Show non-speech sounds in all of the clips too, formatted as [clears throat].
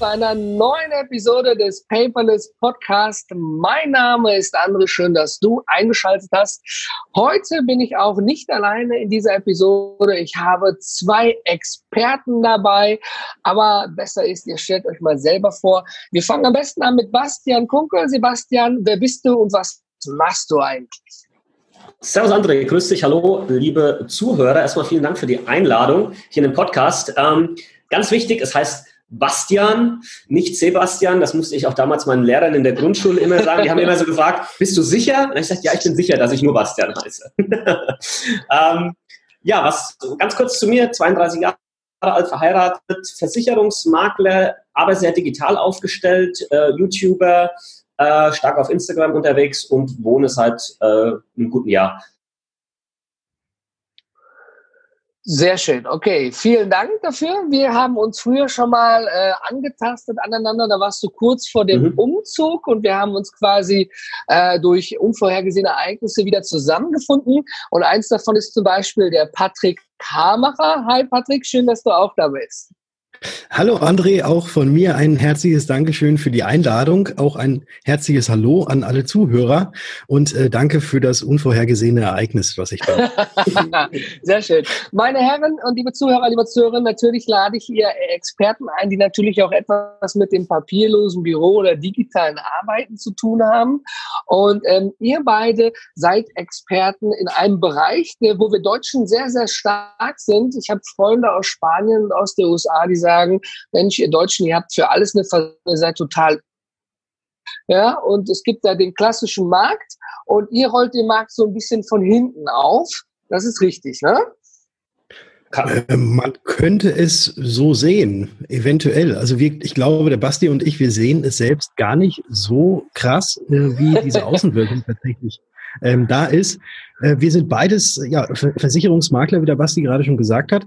einer neuen Episode des Paperless Podcast. Mein Name ist André, schön, dass du eingeschaltet hast. Heute bin ich auch nicht alleine in dieser Episode. Ich habe zwei Experten dabei, aber besser ist, ihr stellt euch mal selber vor. Wir fangen am besten an mit Bastian Kunkel. Sebastian, wer bist du und was machst du eigentlich? Servus André, grüß dich, hallo liebe Zuhörer. Erstmal vielen Dank für die Einladung hier in den Podcast. Ähm, Ganz wichtig, es heißt Bastian, nicht Sebastian. Das musste ich auch damals meinen Lehrern in der Grundschule immer sagen. Die haben immer so gefragt, bist du sicher? Und ich sagte, ja, ich bin sicher, dass ich nur Bastian heiße. [laughs] ähm, ja, was ganz kurz zu mir, 32 Jahre alt, verheiratet, Versicherungsmakler, aber sehr digital aufgestellt, äh, YouTuber, äh, stark auf Instagram unterwegs und wohne seit äh, einem guten Jahr Sehr schön. Okay, vielen Dank dafür. Wir haben uns früher schon mal äh, angetastet aneinander. Da warst du kurz vor dem mhm. Umzug und wir haben uns quasi äh, durch unvorhergesehene Ereignisse wieder zusammengefunden. Und eins davon ist zum Beispiel der Patrick Karmacher. Hi Patrick, schön, dass du auch da bist. Hallo André, auch von mir ein herzliches Dankeschön für die Einladung, auch ein herzliches Hallo an alle Zuhörer und äh, danke für das unvorhergesehene Ereignis, was ich da. [laughs] Sehr schön. Meine Herren und liebe Zuhörer, liebe Zuhörerinnen, natürlich lade ich hier Experten ein, die natürlich auch etwas mit dem papierlosen Büro oder digitalen Arbeiten zu tun haben. Und ähm, ihr beide seid Experten in einem Bereich, der, wo wir Deutschen sehr, sehr stark sind. Ich habe Freunde aus Spanien und aus der USA, die sagen, sagen, Mensch, ihr Deutschen, ihr habt für alles eine Ver ihr seid total ja, und es gibt da den klassischen Markt und ihr rollt den Markt so ein bisschen von hinten auf. Das ist richtig, ne? Äh, man könnte es so sehen, eventuell. Also wir, ich glaube, der Basti und ich, wir sehen es selbst gar nicht so krass, äh, wie [laughs] diese Außenwirkung tatsächlich ähm, da ist. Äh, wir sind beides ja, Versicherungsmakler, wie der Basti gerade schon gesagt hat.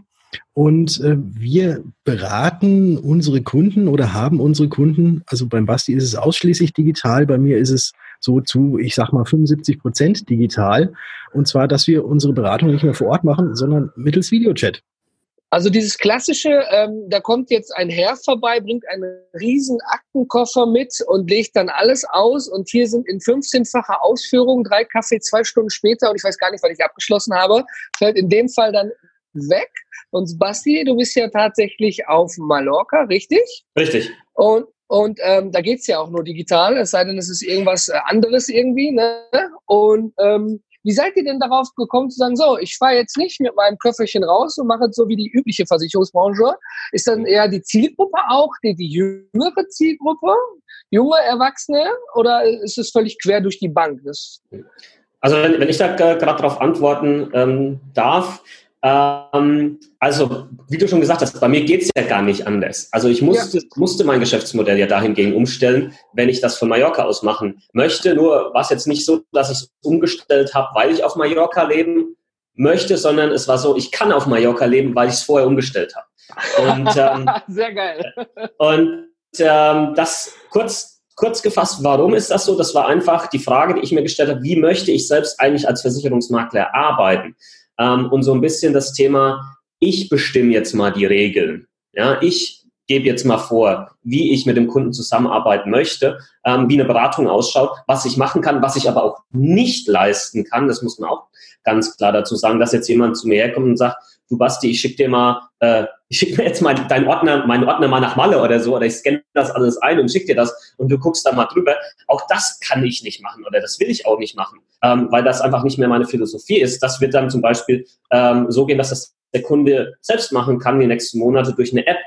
Und äh, wir beraten unsere Kunden oder haben unsere Kunden, also beim Basti ist es ausschließlich digital, bei mir ist es so zu, ich sag mal, 75 Prozent digital. Und zwar, dass wir unsere Beratung nicht mehr vor Ort machen, sondern mittels Videochat. Also dieses klassische, ähm, da kommt jetzt ein Herr vorbei, bringt einen riesen Aktenkoffer mit und legt dann alles aus und hier sind in 15-facher Ausführung drei Kaffee zwei Stunden später und ich weiß gar nicht, was ich abgeschlossen habe, fällt in dem Fall dann weg. Und Basti, du bist ja tatsächlich auf Mallorca, richtig? Richtig. Und, und ähm, da geht's ja auch nur digital, es sei denn, es ist irgendwas äh, anderes irgendwie. Ne? Und ähm, wie seid ihr denn darauf gekommen zu sagen, so, ich fahre jetzt nicht mit meinem Köfferchen raus und mache es so wie die übliche Versicherungsbranche? Ist dann eher die Zielgruppe auch, die, die jüngere Zielgruppe, junge Erwachsene, oder ist es völlig quer durch die Bank? Das also wenn, wenn ich da gerade darauf antworten ähm, darf, ähm, also, wie du schon gesagt hast, bei mir geht es ja gar nicht anders. Also ich musste, ja. musste mein Geschäftsmodell ja dahingehend umstellen, wenn ich das von Mallorca aus machen möchte. Nur war es jetzt nicht so, dass ich es umgestellt habe, weil ich auf Mallorca leben möchte, sondern es war so, ich kann auf Mallorca leben, weil ich es vorher umgestellt habe. Und, ähm, [laughs] Sehr geil. und ähm, das kurz Kurz gefasst, warum ist das so? Das war einfach die Frage, die ich mir gestellt habe, wie möchte ich selbst eigentlich als Versicherungsmakler arbeiten? Ähm, und so ein bisschen das Thema, ich bestimme jetzt mal die Regeln. Ja, ich gebe jetzt mal vor, wie ich mit dem Kunden zusammenarbeiten möchte, ähm, wie eine Beratung ausschaut, was ich machen kann, was ich aber auch nicht leisten kann. Das muss man auch ganz klar dazu sagen, dass jetzt jemand zu mir herkommt und sagt, du Basti, ich schicke dir mal, äh, ich schicke mir jetzt mal deinen Ordner, meinen Ordner mal nach Malle oder so, oder ich scanne das alles ein und schicke dir das und du guckst da mal drüber. Auch das kann ich nicht machen oder das will ich auch nicht machen, ähm, weil das einfach nicht mehr meine Philosophie ist. Das wird dann zum Beispiel ähm, so gehen, dass das der Kunde selbst machen kann die nächsten Monate durch eine App,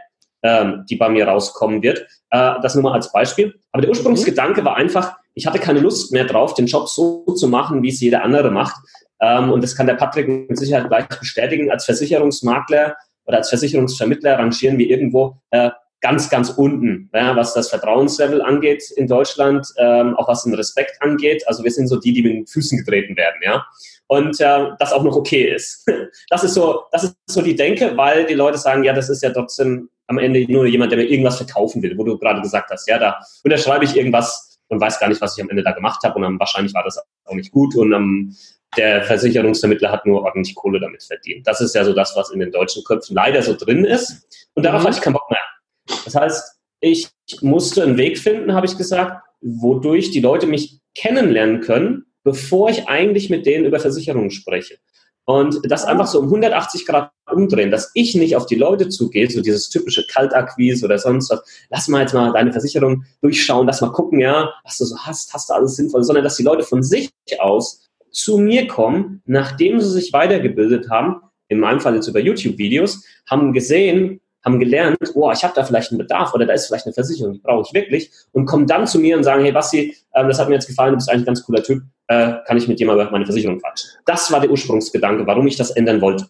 ähm, die bei mir rauskommen wird. Äh, das nur mal als Beispiel. Aber der Ursprungsgedanke war einfach, ich hatte keine Lust mehr drauf, den Job so zu machen, wie es jeder andere macht. Ähm, und das kann der Patrick mit Sicherheit gleich bestätigen. Als Versicherungsmakler oder als Versicherungsvermittler rangieren wir irgendwo äh, ganz, ganz unten, ja, was das Vertrauenslevel angeht in Deutschland, ähm, auch was den Respekt angeht. Also wir sind so die, die mit den Füßen getreten werden, ja. Und äh, das auch noch okay ist. [laughs] Das ist so, das ist so die Denke, weil die Leute sagen, ja, das ist ja trotzdem am Ende nur jemand, der mir irgendwas verkaufen will, wo du gerade gesagt hast, ja, da unterschreibe ich irgendwas und weiß gar nicht, was ich am Ende da gemacht habe und dann wahrscheinlich war das auch nicht gut und ähm, der Versicherungsvermittler hat nur ordentlich Kohle damit verdient. Das ist ja so das, was in den deutschen Köpfen leider so drin ist und darauf mhm. hatte ich keinen Bock mehr. Das heißt, ich musste einen Weg finden, habe ich gesagt, wodurch die Leute mich kennenlernen können, bevor ich eigentlich mit denen über Versicherungen spreche. Und das einfach so um 180 Grad umdrehen, dass ich nicht auf die Leute zugehe, so dieses typische Kaltakquise oder sonst was. Lass mal jetzt mal deine Versicherung durchschauen, lass mal gucken, ja, was du so hast, hast du alles sinnvoll, sondern dass die Leute von sich aus zu mir kommen, nachdem sie sich weitergebildet haben, in meinem Fall jetzt über YouTube-Videos, haben gesehen, haben gelernt, oh, ich habe da vielleicht einen Bedarf oder da ist vielleicht eine Versicherung, die brauche ich wirklich und kommen dann zu mir und sagen, hey Basti, ähm, das hat mir jetzt gefallen, du bist eigentlich ein ganz cooler Typ, äh, kann ich mit dir mal über meine Versicherung quatschen. Das war der Ursprungsgedanke, warum ich das ändern wollte.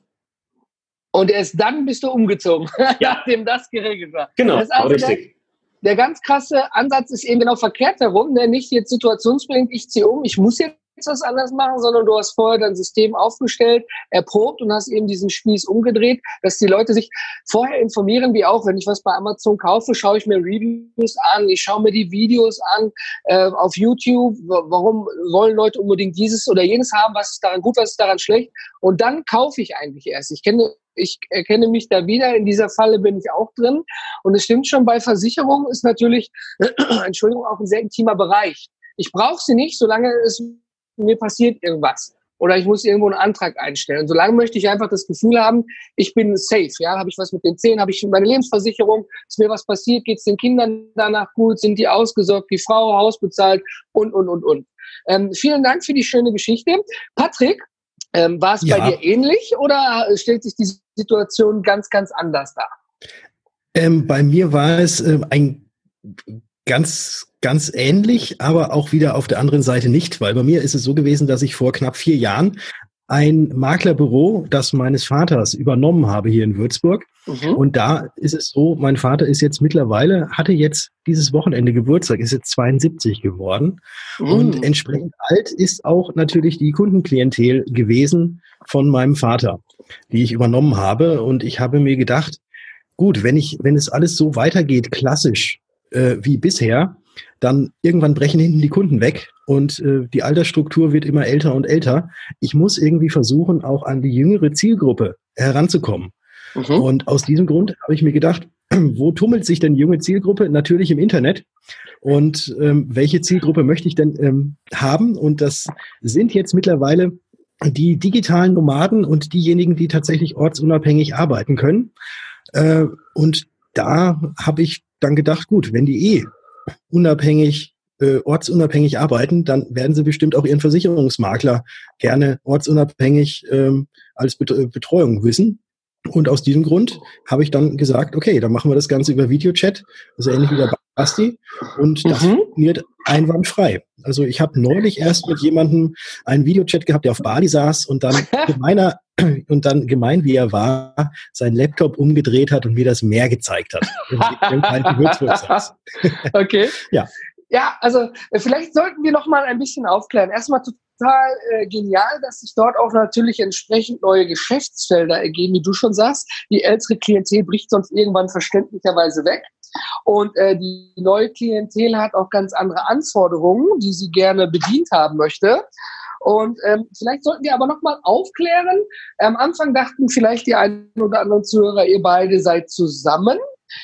Und erst dann bist du umgezogen, [laughs] ja. nachdem das geregelt war. Genau, also richtig. Der, der, ganz krasse Ansatz ist eben genau verkehrt herum, ne? nicht jetzt situationsbedingt, ich ziehe um, ich muss jetzt was anders machen, sondern du hast vorher dein System aufgestellt, erprobt und hast eben diesen Spieß umgedreht, dass die Leute sich vorher informieren, wie auch, wenn ich was bei Amazon kaufe, schaue ich mir Reviews an, ich schaue mir die Videos an äh, auf YouTube, warum wollen Leute unbedingt dieses oder jenes haben, was ist daran gut, was ist daran schlecht und dann kaufe ich eigentlich erst. Ich kenne ich erkenne mich da wieder. In dieser Falle bin ich auch drin. Und es stimmt schon, bei Versicherungen ist natürlich, [clears throat] Entschuldigung, auch ein sehr intimer Bereich. Ich brauche sie nicht, solange es mir passiert irgendwas oder ich muss irgendwo einen Antrag einstellen. Und solange möchte ich einfach das Gefühl haben, ich bin safe. Ja, habe ich was mit den Zähnen, habe ich meine Lebensversicherung, ist mir was passiert, geht es den Kindern danach gut, sind die ausgesorgt, die Frau Haus bezahlt und und und und. Ähm, vielen Dank für die schöne Geschichte, Patrick. Ähm, war es ja. bei dir ähnlich oder stellt sich die Situation ganz ganz anders dar? Ähm, bei mir war es äh, ein ganz ganz ähnlich, aber auch wieder auf der anderen Seite nicht, weil bei mir ist es so gewesen, dass ich vor knapp vier Jahren ein Maklerbüro, das meines Vaters übernommen habe hier in Würzburg. Mhm. Und da ist es so, mein Vater ist jetzt mittlerweile, hatte jetzt dieses Wochenende Geburtstag, ist jetzt 72 geworden. Mhm. Und entsprechend alt ist auch natürlich die Kundenklientel gewesen von meinem Vater, die ich übernommen habe. Und ich habe mir gedacht, gut, wenn ich, wenn es alles so weitergeht, klassisch, äh, wie bisher, dann irgendwann brechen hinten die Kunden weg und äh, die Altersstruktur wird immer älter und älter. Ich muss irgendwie versuchen, auch an die jüngere Zielgruppe heranzukommen. Mhm. Und aus diesem Grund habe ich mir gedacht, [clears throat] wo tummelt sich denn junge Zielgruppe? Natürlich im Internet. Und ähm, welche Zielgruppe möchte ich denn ähm, haben? Und das sind jetzt mittlerweile die digitalen Nomaden und diejenigen, die tatsächlich ortsunabhängig arbeiten können. Äh, und da habe ich dann gedacht, gut, wenn die eh unabhängig, äh, ortsunabhängig arbeiten, dann werden sie bestimmt auch ihren Versicherungsmakler gerne ortsunabhängig ähm, als äh, Betreuung wissen. Und aus diesem Grund habe ich dann gesagt, okay, dann machen wir das Ganze über Videochat, also ähnlich wie der Basti. Und das mhm. funktioniert einwandfrei. Also ich habe neulich erst mit jemandem einen Videochat gehabt, der auf Bali saß und dann [laughs] meiner und dann gemein wie er war, seinen Laptop umgedreht hat und mir das Meer gezeigt hat. [laughs] [laughs] okay. ja. Ja, also äh, vielleicht sollten wir noch mal ein bisschen aufklären. Erstmal total äh, genial, dass sich dort auch natürlich entsprechend neue Geschäftsfelder ergeben, wie du schon sagst. Die ältere Klientel bricht sonst irgendwann verständlicherweise weg. Und äh, die neue Klientel hat auch ganz andere Anforderungen, die sie gerne bedient haben möchte. Und ähm, vielleicht sollten wir aber nochmal aufklären. Am Anfang dachten vielleicht die einen oder anderen Zuhörer, ihr beide seid zusammen.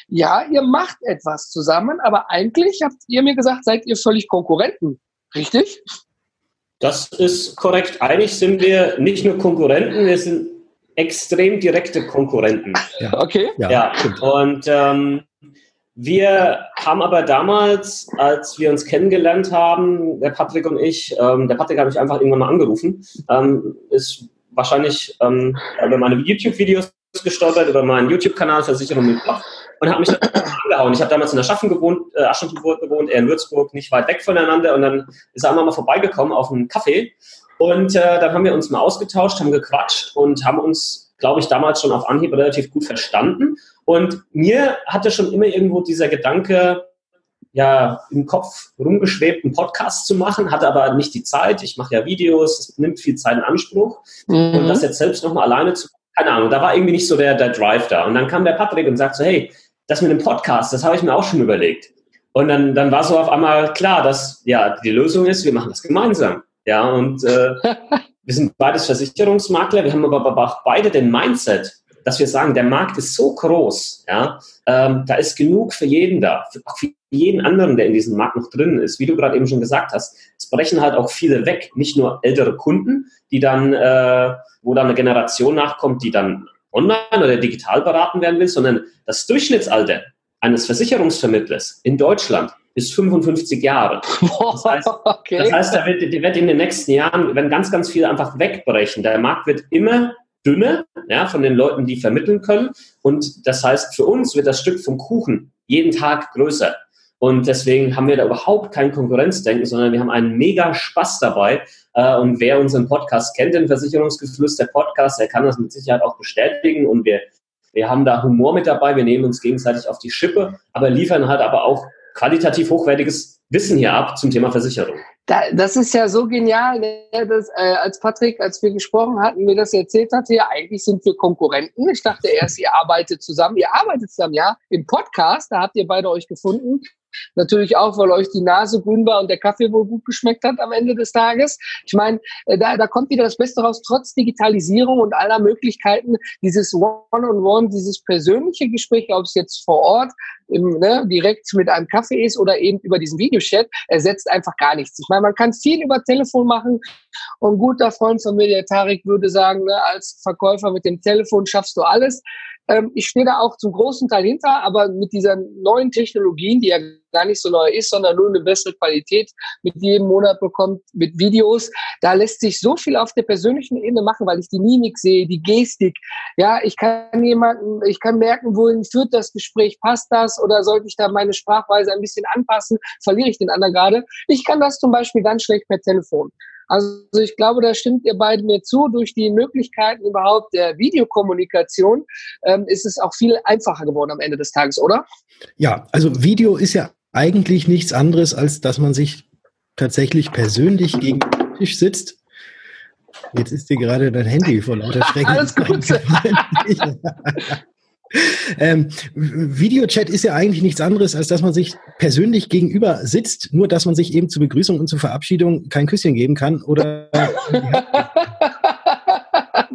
Ja, ihr macht etwas zusammen, aber eigentlich habt ihr mir gesagt, seid ihr völlig Konkurrenten. Richtig? Das ist korrekt. Eigentlich sind wir nicht nur Konkurrenten, wir sind extrem direkte Konkurrenten. Ja. Okay. Ja, ja. und ähm, wir haben aber damals, als wir uns kennengelernt haben, der Patrick und ich, ähm, der Patrick hat mich einfach irgendwann mal angerufen, ähm, ist wahrscheinlich ähm, über meine YouTube-Videos gestolpert, über meinen YouTube-Kanal Versicherung mit Bach und hat mich dann angehauen. Ich habe damals in Aschaffenburg gewohnt, äh, Aschaffenburg gewohnt, er in Würzburg, nicht weit weg voneinander und dann ist er einmal mal vorbeigekommen auf einen Kaffee und äh, dann haben wir uns mal ausgetauscht, haben gequatscht und haben uns glaube ich, damals schon auf Anhieb relativ gut verstanden. Und mir hatte schon immer irgendwo dieser Gedanke, ja, im Kopf rumgeschwebt, einen Podcast zu machen, hatte aber nicht die Zeit. Ich mache ja Videos, es nimmt viel Zeit in Anspruch. Mhm. Und das jetzt selbst nochmal alleine zu, keine Ahnung, da war irgendwie nicht so der, der Drive da. Und dann kam der Patrick und sagt so, hey, das mit dem Podcast, das habe ich mir auch schon überlegt. Und dann, dann war so auf einmal klar, dass ja die Lösung ist, wir machen das gemeinsam. Ja, und äh, [laughs] wir sind beides Versicherungsmakler, wir haben aber auch beide den Mindset, dass wir sagen, der Markt ist so groß, ja, ähm, da ist genug für jeden da, für, auch für jeden anderen, der in diesem Markt noch drin ist. Wie du gerade eben schon gesagt hast, es brechen halt auch viele weg, nicht nur ältere Kunden, die dann, äh, wo dann eine Generation nachkommt, die dann online oder digital beraten werden will, sondern das Durchschnittsalter eines Versicherungsvermittlers in Deutschland ist 55 Jahre. [laughs] Das heißt, okay. das heißt da wird, die wird in den nächsten Jahren, wenn ganz, ganz viel einfach wegbrechen. Der Markt wird immer dünner ja, von den Leuten, die vermitteln können. Und das heißt, für uns wird das Stück vom Kuchen jeden Tag größer. Und deswegen haben wir da überhaupt kein Konkurrenzdenken, sondern wir haben einen mega Spaß dabei. Äh, und wer unseren Podcast kennt, den Versicherungsgeflüster Podcast, der kann das mit Sicherheit auch bestätigen. Und wir wir haben da Humor mit dabei, wir nehmen uns gegenseitig auf die Schippe, aber liefern halt aber auch qualitativ hochwertiges Wissen hier ab zum Thema Versicherung. Da, das ist ja so genial, ne, dass, äh, als Patrick, als wir gesprochen hatten, mir das erzählt hatte, ja, eigentlich sind wir Konkurrenten. Ich dachte erst, ihr arbeitet zusammen. Ihr arbeitet zusammen, ja, im Podcast, da habt ihr beide euch gefunden. Natürlich auch, weil euch die Nase grün war und der Kaffee wohl gut geschmeckt hat am Ende des Tages. Ich meine, äh, da, da kommt wieder das Beste raus, trotz Digitalisierung und aller Möglichkeiten, dieses One-on-One, -on -One, dieses persönliche Gespräch, ob es jetzt vor Ort im, ne, direkt mit einem Kaffee ist oder eben über diesen Videochat, ersetzt einfach gar nichts. Ich meine, man kann viel über Telefon machen und ein guter Freund von mir, der Tarek, würde sagen, ne, als Verkäufer mit dem Telefon schaffst du alles. Ähm, ich stehe da auch zum großen Teil hinter, aber mit dieser neuen Technologien, die ja gar nicht so neu ist, sondern nur eine bessere Qualität mit jedem Monat bekommt, mit Videos, da lässt sich so viel auf der persönlichen Ebene machen, weil ich die Mimik sehe, die Gestik. Ja, ich kann jemanden, ich kann merken, wohin führt das Gespräch, passt das oder sollte ich da meine Sprachweise ein bisschen anpassen, verliere ich den anderen gerade. Ich kann das zum Beispiel ganz schlecht per Telefon. Also ich glaube, da stimmt ihr beide mir zu. Durch die Möglichkeiten überhaupt der Videokommunikation ähm, ist es auch viel einfacher geworden am Ende des Tages, oder? Ja, also Video ist ja eigentlich nichts anderes, als dass man sich tatsächlich persönlich gegen den Tisch sitzt. Jetzt ist dir gerade dein Handy vor lauter [laughs] Schrecken. Alles gut. [laughs] Ähm, Videochat ist ja eigentlich nichts anderes, als dass man sich persönlich gegenüber sitzt, nur dass man sich eben zur Begrüßung und zur Verabschiedung kein Küsschen geben kann oder. [laughs]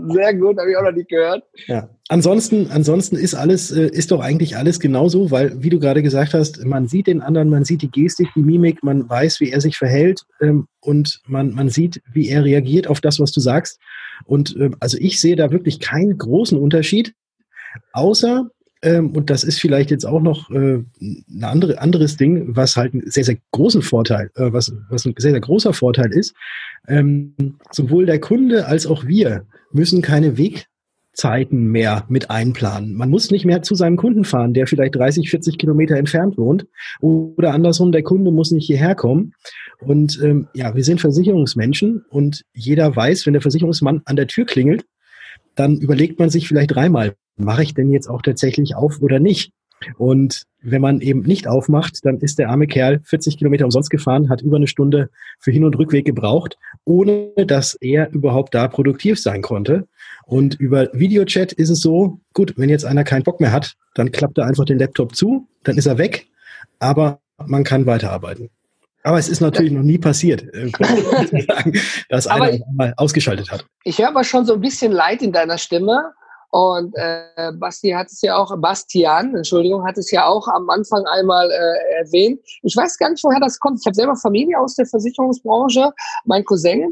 Sehr gut, habe ich auch noch nicht gehört. Ja. Ansonsten, ansonsten ist alles, äh, ist doch eigentlich alles genauso, weil, wie du gerade gesagt hast, man sieht den anderen, man sieht die Gestik, die Mimik, man weiß, wie er sich verhält ähm, und man, man sieht, wie er reagiert auf das, was du sagst. Und ähm, also ich sehe da wirklich keinen großen Unterschied. Außer, ähm, und das ist vielleicht jetzt auch noch äh, ein andere, anderes Ding, was halt einen sehr, sehr großen Vorteil, äh, was, was ein sehr, sehr großer Vorteil ist, ähm, sowohl der Kunde als auch wir müssen keine Wegzeiten mehr mit einplanen. Man muss nicht mehr zu seinem Kunden fahren, der vielleicht 30, 40 Kilometer entfernt wohnt. Oder andersrum, der Kunde muss nicht hierher kommen. Und ähm, ja, wir sind Versicherungsmenschen und jeder weiß, wenn der Versicherungsmann an der Tür klingelt, dann überlegt man sich vielleicht dreimal, mache ich denn jetzt auch tatsächlich auf oder nicht? Und wenn man eben nicht aufmacht, dann ist der arme Kerl 40 Kilometer umsonst gefahren, hat über eine Stunde für Hin- und Rückweg gebraucht, ohne dass er überhaupt da produktiv sein konnte. Und über Videochat ist es so, gut, wenn jetzt einer keinen Bock mehr hat, dann klappt er einfach den Laptop zu, dann ist er weg, aber man kann weiterarbeiten. Aber es ist natürlich noch nie passiert, äh, [laughs] dass einer mal ausgeschaltet hat. Ich höre aber schon so ein bisschen Leid in deiner Stimme. Und äh, Basti hat es ja auch, Bastian, Entschuldigung, hat es ja auch am Anfang einmal äh, erwähnt. Ich weiß gar nicht, woher das kommt. Ich habe selber Familie aus der Versicherungsbranche, mein Cousin.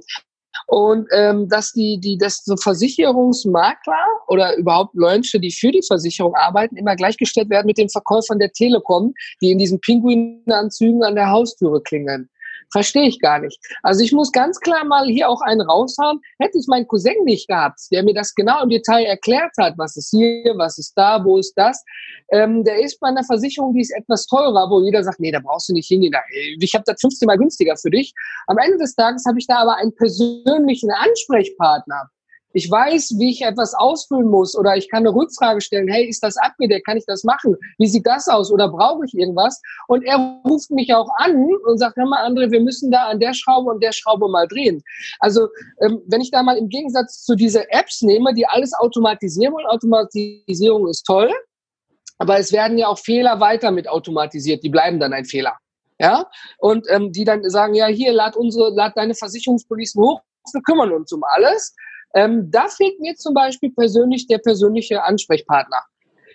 Und ähm, dass die, die, dass so Versicherungsmakler oder überhaupt Leute, die für die Versicherung arbeiten, immer gleichgestellt werden mit den Verkäufern der Telekom, die in diesen Pinguinanzügen an der Haustüre klingeln. Verstehe ich gar nicht. Also ich muss ganz klar mal hier auch einen raushauen. Hätte ich meinen Cousin nicht gehabt, der mir das genau im Detail erklärt hat, was ist hier, was ist da, wo ist das, ähm, der ist bei einer Versicherung, die ist etwas teurer, wo jeder sagt, nee, da brauchst du nicht hingehen. Ich habe das 15 Mal günstiger für dich. Am Ende des Tages habe ich da aber einen persönlichen Ansprechpartner Ich weiß, wie ich etwas ausfüllen muss oder ich kann eine Rückfrage stellen. Hey, ist das abgedeckt? Kann ich das machen? Wie sieht das aus? Oder brauche ich irgendwas? Und er ruft mich auch an und sagt, hör mal, André, wir müssen da an der Schraube und der Schraube mal drehen. Also, ähm, wenn ich da mal im Gegensatz zu diese Apps nehme, die alles automatisieren wollen, Automatisierung ist toll, aber es werden ja auch Fehler weiter mit automatisiert. Die bleiben dann ein Fehler. Ja, und ähm, die dann sagen, ja, hier, lad unsere, lad deine Versicherungspolicen hoch, wir kümmern uns um alles. Ähm, da fehlt mir zum Beispiel persönlich der persönliche Ansprechpartner.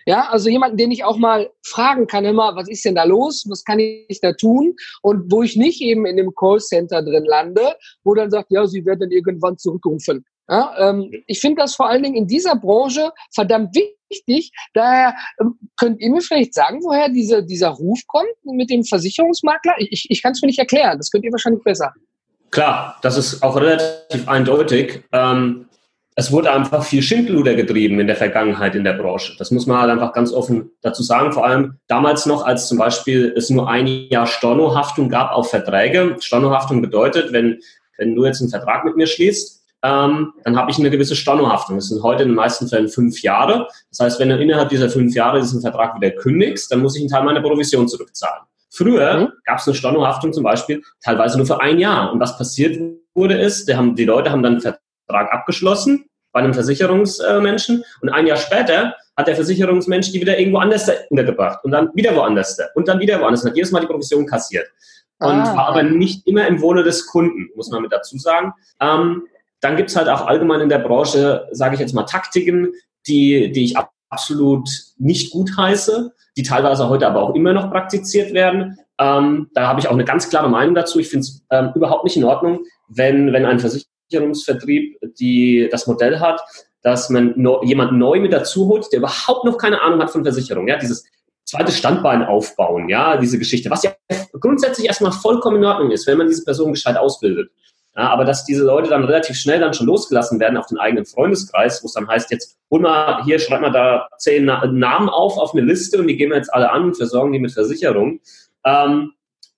Ja, also jemanden, den ich auch mal fragen kann, immer, was ist denn da los? Was kann ich da tun? Und wo ich nicht eben in dem Callcenter drin lande, wo dann sagt, ja, sie werden irgendwann zurückrufen. Ja, ähm, ich finde das vor allen Dingen in dieser Branche verdammt wichtig. Daher ähm, könnt ihr mir vielleicht sagen, woher diese, dieser Ruf kommt mit dem Versicherungsmakler? Ich, ich kann es mir nicht erklären. Das könnt ihr wahrscheinlich besser. Klar, das ist auch relativ eindeutig. Ähm, es wurde einfach viel Schindluder getrieben in der Vergangenheit in der Branche. Das muss man halt einfach ganz offen dazu sagen. Vor allem damals noch, als zum Beispiel es nur ein Jahr Stornohaftung gab auf Verträge. Stornohaftung bedeutet, wenn, wenn du jetzt einen Vertrag mit mir schließt, ähm, dann habe ich eine gewisse Stornohaftung. Das sind heute in den meisten Fällen fünf Jahre. Das heißt, wenn du innerhalb dieser fünf Jahre diesen Vertrag wieder kündigst, dann muss ich einen Teil meiner Provision zurückzahlen. Früher mhm. gab es eine Stornohaftung zum Beispiel teilweise nur für ein Jahr. Und was passiert wurde ist, die, haben, die Leute haben dann einen Vertrag abgeschlossen bei einem Versicherungsmenschen und ein Jahr später hat der Versicherungsmensch die wieder irgendwo anders untergebracht und dann wieder woanders und dann wieder woanders und hat jedes Mal die Provision kassiert. Und ah. war aber nicht immer im Wohle des Kunden, muss man mit dazu sagen. Ähm, dann gibt's halt auch allgemein in der Branche, sage ich jetzt mal, Taktiken, die, die ich absolut nicht gut heiße die teilweise heute aber auch immer noch praktiziert werden. Ähm, da habe ich auch eine ganz klare Meinung dazu. Ich finde es ähm, überhaupt nicht in Ordnung, wenn, wenn ein Versicherungsvertrieb die, das Modell hat, dass man no, jemand neu mit dazu holt, der überhaupt noch keine Ahnung hat von Versicherung. Ja, dieses zweite Standbein aufbauen, ja, diese Geschichte, was ja grundsätzlich erstmal vollkommen in Ordnung ist, wenn man diese Person gescheit ausbildet. Ja, aber dass diese Leute dann relativ schnell dann schon losgelassen werden auf den eigenen Freundeskreis, wo es dann heißt, jetzt hol mal hier, schreib mal da zehn Namen auf auf eine Liste und die gehen wir jetzt alle an und versorgen die mit Versicherung. Ähm,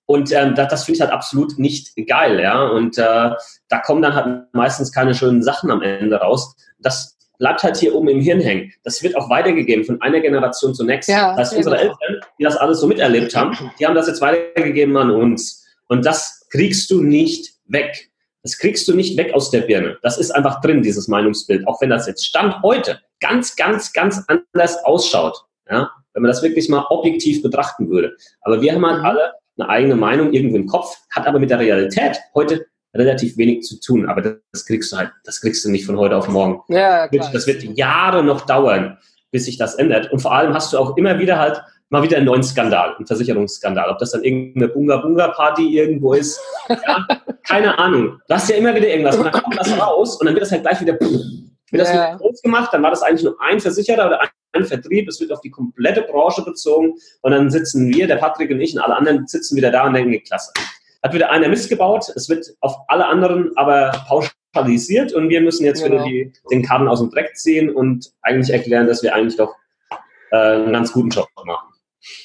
und ähm, das, das finde ich halt absolut nicht geil, ja. Und äh, da kommen dann halt meistens keine schönen Sachen am Ende raus. Das bleibt halt hier oben im Hirn hängen. Das wird auch weitergegeben von einer Generation zur nächsten. Ja, das heißt, unsere genau. Eltern, die das alles so miterlebt haben, die haben das jetzt weitergegeben an uns. Und das kriegst du nicht weg. Das kriegst du nicht weg aus der Birne. Das ist einfach drin, dieses Meinungsbild. Auch wenn das jetzt Stand heute ganz, ganz, ganz anders ausschaut. Ja? Wenn man das wirklich mal objektiv betrachten würde. Aber wir haben halt alle eine eigene Meinung irgendwo im Kopf, hat aber mit der Realität heute relativ wenig zu tun. Aber das kriegst du halt, das kriegst du nicht von heute auf morgen. Ja, klar. Das wird Jahre noch dauern, bis sich das ändert. Und vor allem hast du auch immer wieder halt mal wieder einen neuen Skandal, einen Versicherungsskandal. Ob das dann irgendeine Bunga-Bunga-Party irgendwo ist, ja, keine Ahnung. Du hast ja immer wieder irgendwas und dann kommt das raus und dann wird das halt gleich wieder, wird das wieder groß gemacht, dann war das eigentlich nur ein Versicherer oder ein Vertrieb, es wird auf die komplette Branche bezogen und dann sitzen wir, der Patrick und ich und alle anderen sitzen wieder da und denken, klasse. Hat wieder einer Mist gebaut, es wird auf alle anderen aber pauschalisiert und wir müssen jetzt genau. wieder die, den Karten aus dem Dreck ziehen und eigentlich erklären, dass wir eigentlich doch äh, einen ganz guten Job machen.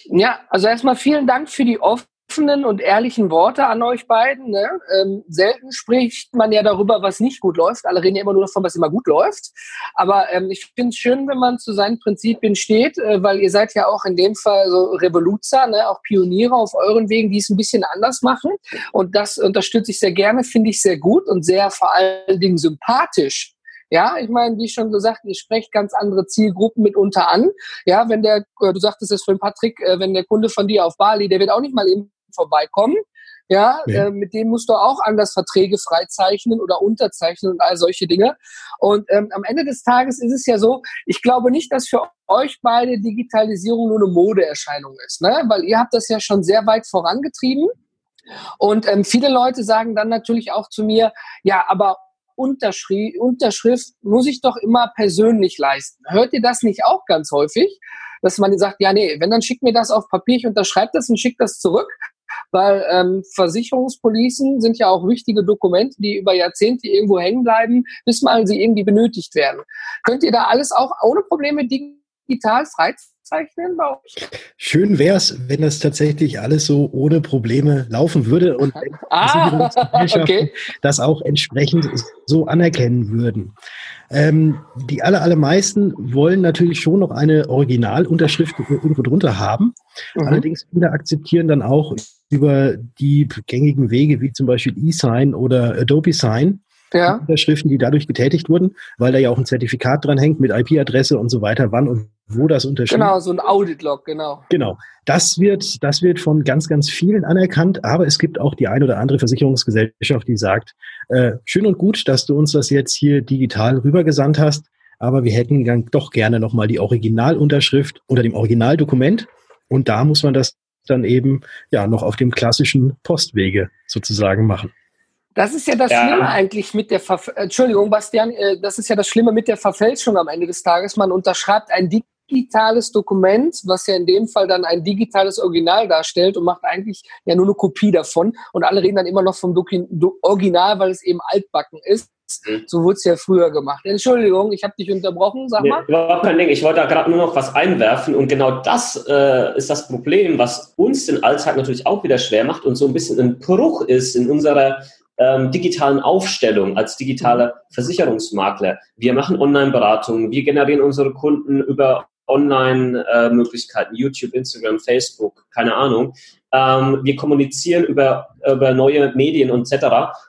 Ja, also erstmal vielen Dank für die offenen und ehrlichen Worte an euch beiden. Ne? Ähm, selten spricht man ja darüber, was nicht gut läuft. Alle reden ja immer nur davon, was immer gut läuft. Aber ähm, ich finde es schön, wenn man zu seinen Prinzipien steht, äh, weil ihr seid ja auch in dem Fall so Revoluzer, ne? auch Pioniere auf euren Wegen, die es ein bisschen anders machen. Und das unterstütze ich sehr gerne, finde ich sehr gut und sehr vor allen Dingen sympathisch ja, ich meine, wie schon gesagt, ihr sprecht ganz andere Zielgruppen mitunter an. Ja, wenn der, äh, du sagtest es für Patrick, äh, wenn der Kunde von dir auf Bali, der wird auch nicht mal eben vorbeikommen. Ja, ja. Äh, mit dem musst du auch anders Verträge freizeichnen oder unterzeichnen und all solche Dinge. Und ähm, am Ende des Tages ist es ja so, ich glaube nicht, dass für euch beide Digitalisierung nur eine Modeerscheinung ist, ne? weil ihr habt das ja schon sehr weit vorangetrieben. Und ähm, viele Leute sagen dann natürlich auch zu mir, ja, aber Unterschrift, Unterschrift muss ich doch immer persönlich leisten. Hört ihr das nicht auch ganz häufig? Dass man sagt, ja, nee, wenn, dann schickt mir das auf Papier, ich unterschreibe das und schickt das zurück. Weil ähm, Versicherungspolicen sind ja auch wichtige Dokumente, die über Jahrzehnte irgendwo hängen bleiben, bis mal sie irgendwie benötigt werden. Könnt ihr da alles auch ohne Probleme digitalisieren? Digital freizeichnen bei euch? Schön wäre es, wenn das tatsächlich alles so ohne Probleme laufen würde und ah, [laughs] okay. das auch entsprechend so anerkennen würden. Ähm, die aller, allermeisten wollen natürlich schon noch eine Originalunterschrift irgendwo drunter haben. Mhm. Allerdings viele akzeptieren dann auch über die gängigen Wege wie zum Beispiel eSign oder Adobe Sign ja. Unterschriften, die dadurch getätigt wurden, weil da ja auch ein Zertifikat dran hängt mit IP-Adresse und so weiter, wann und wo das unterschrieben Genau, so ein Audit-Log, genau. Genau. Das wird, das wird von ganz, ganz vielen anerkannt, aber es gibt auch die ein oder andere Versicherungsgesellschaft, die sagt, äh, schön und gut, dass du uns das jetzt hier digital rübergesandt hast, aber wir hätten dann doch gerne nochmal die Originalunterschrift unter dem Originaldokument und da muss man das dann eben ja noch auf dem klassischen Postwege sozusagen machen. Das ist ja das ja. Schlimme eigentlich mit der Ver Entschuldigung, Bastian, äh, das ist ja das Schlimme mit der Verfälschung am Ende des Tages. Man unterschreibt ein digitales Dokument, was ja in dem Fall dann ein digitales Original darstellt und macht eigentlich ja nur eine Kopie davon. Und alle reden dann immer noch vom Doki Original, weil es eben altbacken ist. Mhm. So wurde es ja früher gemacht. Entschuldigung, ich habe dich unterbrochen, sag mal. Nee, überhaupt kein Ding. Ich wollte da gerade nur noch was einwerfen und genau das äh, ist das Problem, was uns den Alltag natürlich auch wieder schwer macht und so ein bisschen ein Bruch ist in unserer ähm, digitalen Aufstellung als digitale Versicherungsmakler. Wir machen Online-Beratungen, wir generieren unsere Kunden über Online-Möglichkeiten, YouTube, Instagram, Facebook, keine Ahnung. Ähm, wir kommunizieren über, über neue Medien und etc.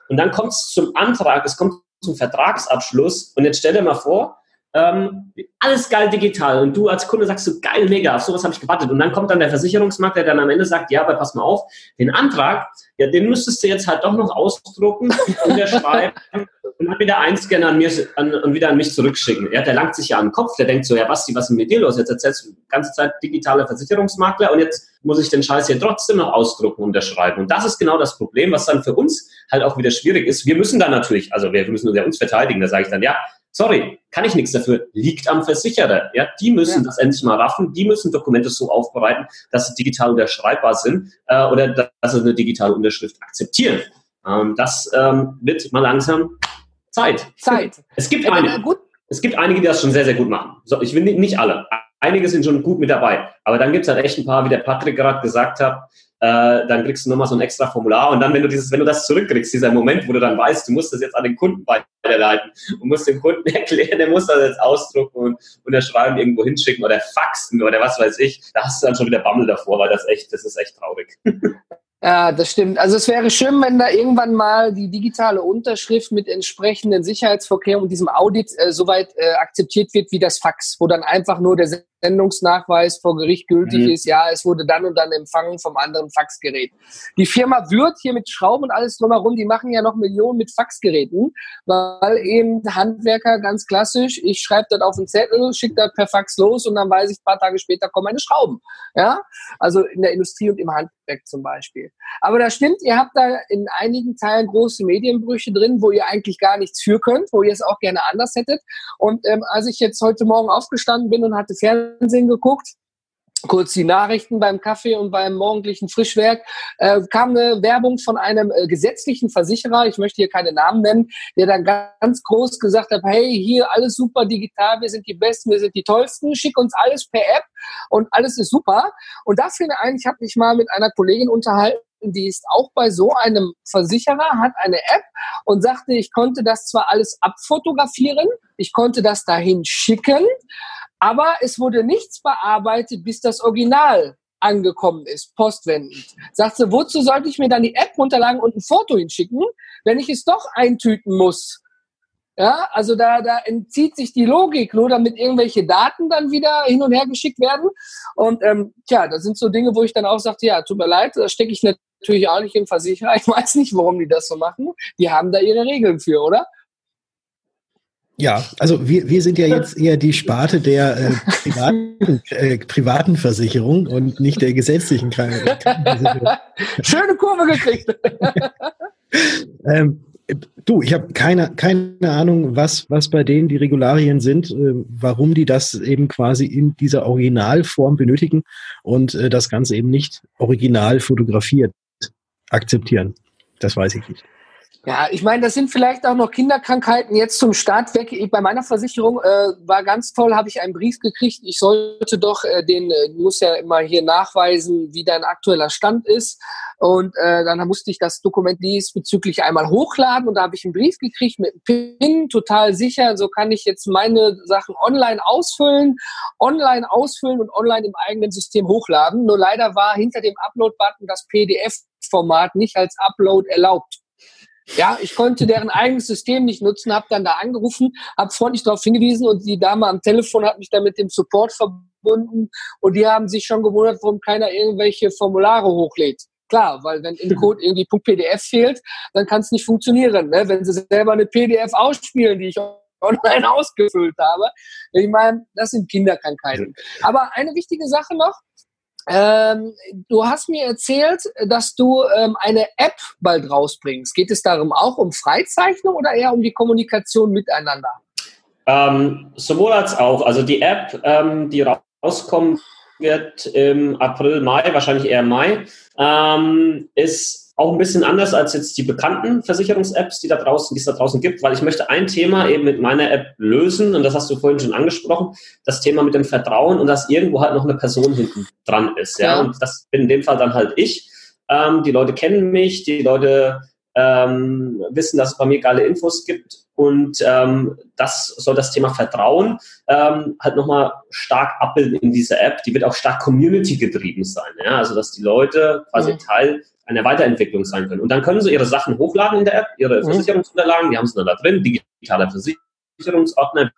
Und dann kommt es zum Antrag, es kommt zum Vertragsabschluss. Und jetzt stell dir mal vor, ähm, alles geil digital. Und du als Kunde sagst so, geil, mega, auf sowas habe ich gewartet. Und dann kommt dann der Versicherungsmarkt, der dann am Ende sagt, ja, aber pass mal auf, den Antrag, ja, den müsstest du jetzt halt doch noch ausdrucken, unterschreiben [laughs] und dann wieder einscannen an mir an, und wieder an mich zurückschicken. Ja, der langt sich ja an den Kopf, der denkt so, ja, Basti, was ist mit dir los? Jetzt erzählst du die ganze Zeit digitale Versicherungsmakler und jetzt muss ich den Scheiß hier trotzdem noch ausdrucken und unterschreiben. Und das ist genau das Problem, was dann für uns halt auch wieder schwierig ist. Wir müssen dann natürlich, also wir müssen uns verteidigen, da sage ich dann, ja, sorry, kann ich nichts dafür, liegt am Versicherer. Ja, die müssen ja. das endlich mal raffen, die müssen Dokumente so aufbereiten, dass sie digital unterschreibbar sind äh, oder dass sie eine digitale Unterschrift akzeptieren. Ähm, das ähm, wird mal langsam Zeit. Zeit. [laughs] Es gibt, einige, es gibt einige, die das schon sehr, sehr gut machen. So, ich will nicht alle. Einige sind schon gut mit dabei. Aber dann gibt es halt echt ein paar, wie der Patrick gerade gesagt hat, äh, dann kriegst du nochmal so ein extra Formular und dann, wenn du dieses, wenn du das zurückkriegst, dieser Moment, wo du dann weißt, du musst das jetzt an den Kunden weiterleiten und musst dem Kunden [laughs] erklären, der muss das jetzt ausdrucken und unterschreiben, irgendwo hinschicken oder faxen oder was weiß ich, da hast du dann schon wieder Bammel davor, weil das echt, das ist echt traurig. [laughs] Ja, das stimmt. Also es wäre schön, wenn da irgendwann mal die digitale Unterschrift mit entsprechenden Sicherheitsvorkehrungen und diesem Audit äh, soweit äh, akzeptiert wird wie das Fax, wo dann einfach nur der Sendungsnachweis vor Gericht gültig mhm. ist, ja, es wurde dann und dann empfangen vom anderen Faxgerät. Die Firma Würth hier mit Schrauben und alles drumherum, die machen ja noch Millionen mit Faxgeräten, weil eben Handwerker ganz klassisch, ich schreibe das auf den Zettel, schicke das per Fax los und dann weiß ich, ein paar Tage später kommen meine Schrauben. Ja, also in der Industrie und im Handwerk zum Beispiel. Aber das stimmt, ihr habt da in einigen Teilen große Medienbrüche drin, wo ihr eigentlich gar nichts für könnt, wo ihr es auch gerne anders hättet. Und ähm, als ich jetzt heute Morgen aufgestanden bin und hatte Fernsehen Fernsehen geguckt, kurz die Nachrichten beim Kaffee und beim morgendlichen Frischwerk, äh, kam eine Werbung von einem äh, gesetzlichen Versicherer, ich möchte hier keine Namen nennen, der dann ganz groß gesagt hat, hey, hier alles super digital, wir sind die Besten, wir sind die Tollsten, schick uns alles per App und alles ist super. Und da fiel mir ein, ich habe mich mal mit einer Kollegin unterhalten, die ist auch bei so einem Versicherer, hat eine App und sagte, ich konnte das zwar alles abfotografieren, ich konnte das dahin schicken, aber es wurde nichts bearbeitet, bis das Original angekommen ist, postwendend. Sagt sie, wozu sollte ich mir dann die App runterladen und ein Foto hinschicken, wenn ich es doch eintüten muss? Ja, also da, da entzieht sich die Logik, nur damit irgendwelche Daten dann wieder hin und her geschickt werden. Und ähm, tja, das sind so Dinge, wo ich dann auch sagte, ja, tut mir leid, da stecke ich natürlich auch nicht im Versicherer. Ich weiß nicht, warum die das so machen. Die haben da ihre Regeln für, oder? Ja, also wir, wir sind ja jetzt eher die Sparte der äh, privaten, äh, privaten Versicherung und nicht der gesetzlichen Krankenversicherung. [laughs] Schöne Kurve gekriegt. [laughs] ähm, du, ich habe keine, keine Ahnung, was, was bei denen die Regularien sind, äh, warum die das eben quasi in dieser Originalform benötigen und äh, das Ganze eben nicht original fotografiert akzeptieren. Das weiß ich nicht. Ja, ich meine, das sind vielleicht auch noch Kinderkrankheiten jetzt zum Start weg. Bei meiner Versicherung äh, war ganz toll, habe ich einen Brief gekriegt. Ich sollte doch äh, den, äh, muss ja immer hier nachweisen, wie dein aktueller Stand ist. Und äh, dann musste ich das Dokument diesbezüglich einmal hochladen und da habe ich einen Brief gekriegt mit PIN, total sicher. So kann ich jetzt meine Sachen online ausfüllen, online ausfüllen und online im eigenen System hochladen. Nur leider war hinter dem Upload-Button das PDF-Format nicht als Upload erlaubt. Ja, ich konnte deren eigenes System nicht nutzen, habe dann da angerufen, habe freundlich darauf hingewiesen und die Dame am Telefon hat mich dann mit dem Support verbunden und die haben sich schon gewundert, warum keiner irgendwelche Formulare hochlädt. Klar, weil wenn im [laughs] Code irgendwie .pdf fehlt, dann kann es nicht funktionieren. Ne? Wenn sie selber eine PDF ausspielen, die ich [laughs] online ausgefüllt habe. Ich meine, das sind Kinderkrankheiten. Aber eine wichtige Sache noch, ähm, du hast mir erzählt, dass du ähm, eine App bald rausbringst. Geht es darum auch um Freizeichnung oder eher um die Kommunikation miteinander? Ähm, sowohl als auch. Also die App, ähm, die rauskommen wird im April, Mai, wahrscheinlich eher Mai, ähm, ist auch ein bisschen anders als jetzt die bekannten Versicherungs-Apps, die da draußen, die es da draußen gibt, weil ich möchte ein Thema eben mit meiner App lösen und das hast du vorhin schon angesprochen, das Thema mit dem Vertrauen und dass irgendwo halt noch eine Person hinten dran ist, ja, ja. und das bin in dem Fall dann halt ich. Ähm, die Leute kennen mich, die Leute ähm, wissen, dass es bei mir geile Infos gibt und ähm, das soll das Thema Vertrauen ähm, halt nochmal stark abbilden in dieser App. Die wird auch stark Community getrieben sein, ja, also dass die Leute quasi mhm. Teil eine Weiterentwicklung sein können. Und dann können sie ihre Sachen hochladen in der App, ihre mhm. Versicherungsunterlagen, die haben sie dann da drin, digitaler Versicherungsordner,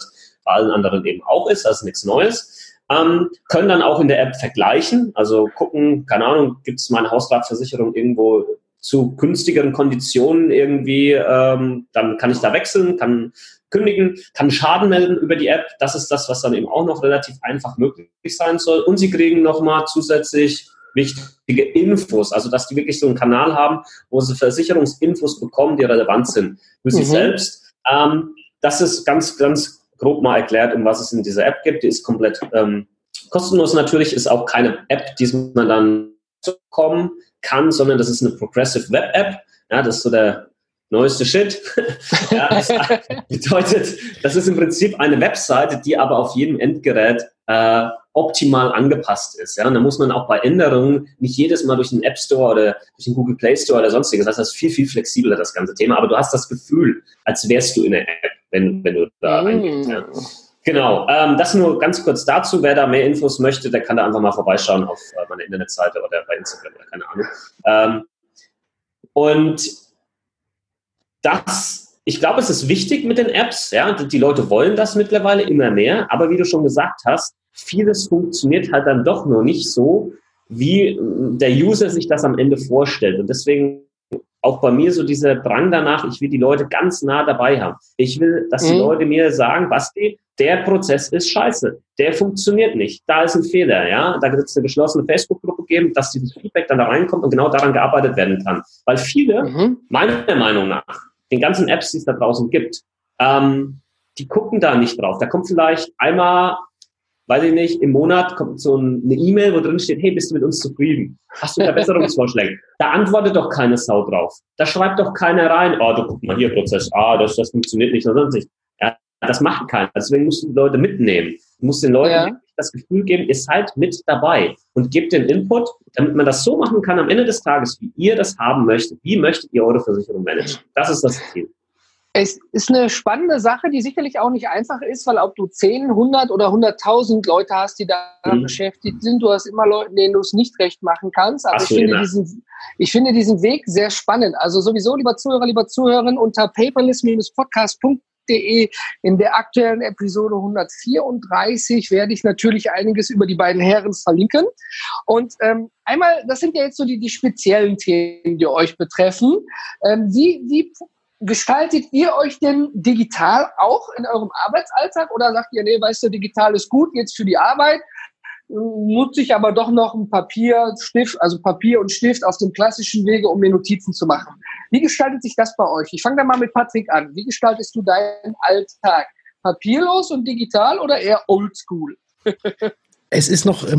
bei allen anderen eben auch ist, das ist nichts Neues. Ähm, können dann auch in der App vergleichen, also gucken, keine Ahnung, gibt es meine Hausratversicherung irgendwo zu günstigeren Konditionen irgendwie, ähm, dann kann ich da wechseln, kann kündigen, kann Schaden melden über die App. Das ist das, was dann eben auch noch relativ einfach möglich sein soll. Und sie kriegen nochmal zusätzlich wichtige Infos, also dass die wirklich so einen Kanal haben, wo sie Versicherungsinfos bekommen, die relevant sind für mhm. sich selbst. Ähm, das ist ganz, ganz grob mal erklärt, um was es in dieser App gibt. Die ist komplett ähm, kostenlos natürlich, ist auch keine App, die man dann bekommen kann, sondern das ist eine Progressive Web App. Ja, das ist so der neueste Shit. [laughs] ja, das [laughs] bedeutet, das ist im Prinzip eine Webseite, die aber auf jedem Endgerät äh, optimal angepasst ist. Ja? Und da muss man auch bei Änderungen nicht jedes Mal durch den App Store oder durch den Google Play Store oder sonstiges. Das heißt, das ist viel, viel flexibler, das ganze Thema. Aber du hast das Gefühl, als wärst du in der App, wenn, wenn du da mm. reingehst. Ja? Genau, ähm, das nur ganz kurz dazu. Wer da mehr Infos möchte, der kann da einfach mal vorbeischauen auf äh, meiner Internetseite oder bei Instagram oder keine Ahnung. Ähm, und das, ich glaube, es ist wichtig mit den Apps. Ja, die Leute wollen das mittlerweile immer mehr. Aber wie du schon gesagt hast, vieles funktioniert halt dann doch nur nicht so, wie äh, der User sich das am Ende vorstellt. Und deswegen auch bei mir so dieser Drang danach, ich will die Leute ganz nah dabei haben. Ich will, dass die mhm. Leute mir sagen, Basti, der Prozess ist scheiße, der funktioniert nicht, da ist ein Fehler, ja, da wird es eine geschlossene Facebook-Gruppe geben, dass dieses Feedback dann da reinkommt und genau daran gearbeitet werden kann. Weil viele, mhm. meiner Meinung nach, den ganzen Apps, die es da draußen gibt, ähm, die gucken da nicht drauf. Da kommt vielleicht einmal weiß ich nicht, im Monat kommt so eine E-Mail, wo drin steht, hey, bist du mit uns zufrieden? Hast du Verbesserungsvorschläge? [laughs] da antwortet doch keine Sau drauf. Da schreibt doch keiner rein, oh, du guck mal hier, Prozess A, das, das funktioniert nicht, oder sonst nicht. Ja, das macht keiner. Deswegen musst du die Leute mitnehmen. Du musst den Leuten ja. das Gefühl geben, ihr seid mit dabei und gebt den Input, damit man das so machen kann am Ende des Tages, wie ihr das haben möchtet. Wie möchtet ihr eure Versicherung managen? Das ist das Ziel. Es ist eine spannende Sache, die sicherlich auch nicht einfach ist, weil ob du 10, 100 oder 100.000 Leute hast, die daran mhm. beschäftigt sind, du hast immer Leute, denen du es nicht recht machen kannst. Aber ich finde, diesen, ich finde diesen Weg sehr spannend. Also sowieso, lieber Zuhörer, lieber Zuhörerin, unter paperless-podcast.de in der aktuellen Episode 134 werde ich natürlich einiges über die beiden Herren verlinken. Und ähm, einmal, das sind ja jetzt so die, die speziellen Themen, die euch betreffen. Ähm, wie, wie gestaltet ihr euch denn digital auch in eurem Arbeitsalltag oder sagt ihr, nee, weißt du, digital ist gut jetzt für die Arbeit, nutze ich aber doch noch ein Papier, Stift, also Papier und Stift auf dem klassischen Wege, um mir Notizen zu machen. Wie gestaltet sich das bei euch? Ich fange da mal mit Patrick an. Wie gestaltest du deinen Alltag? Papierlos und digital oder eher oldschool? [laughs] Es ist noch, äh,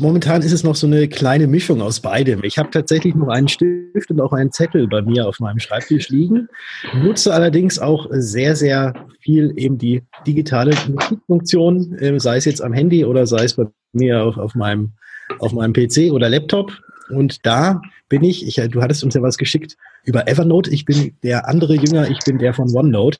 momentan ist es noch so eine kleine Mischung aus beidem. Ich habe tatsächlich noch einen Stift und auch einen Zettel bei mir auf meinem Schreibtisch liegen, nutze allerdings auch sehr, sehr viel eben die digitale Musikfunktion, äh, sei es jetzt am Handy oder sei es bei mir auf, auf, meinem, auf meinem PC oder Laptop. Und da bin ich, ich, du hattest uns ja was geschickt über Evernote. Ich bin der andere Jünger, ich bin der von OneNote.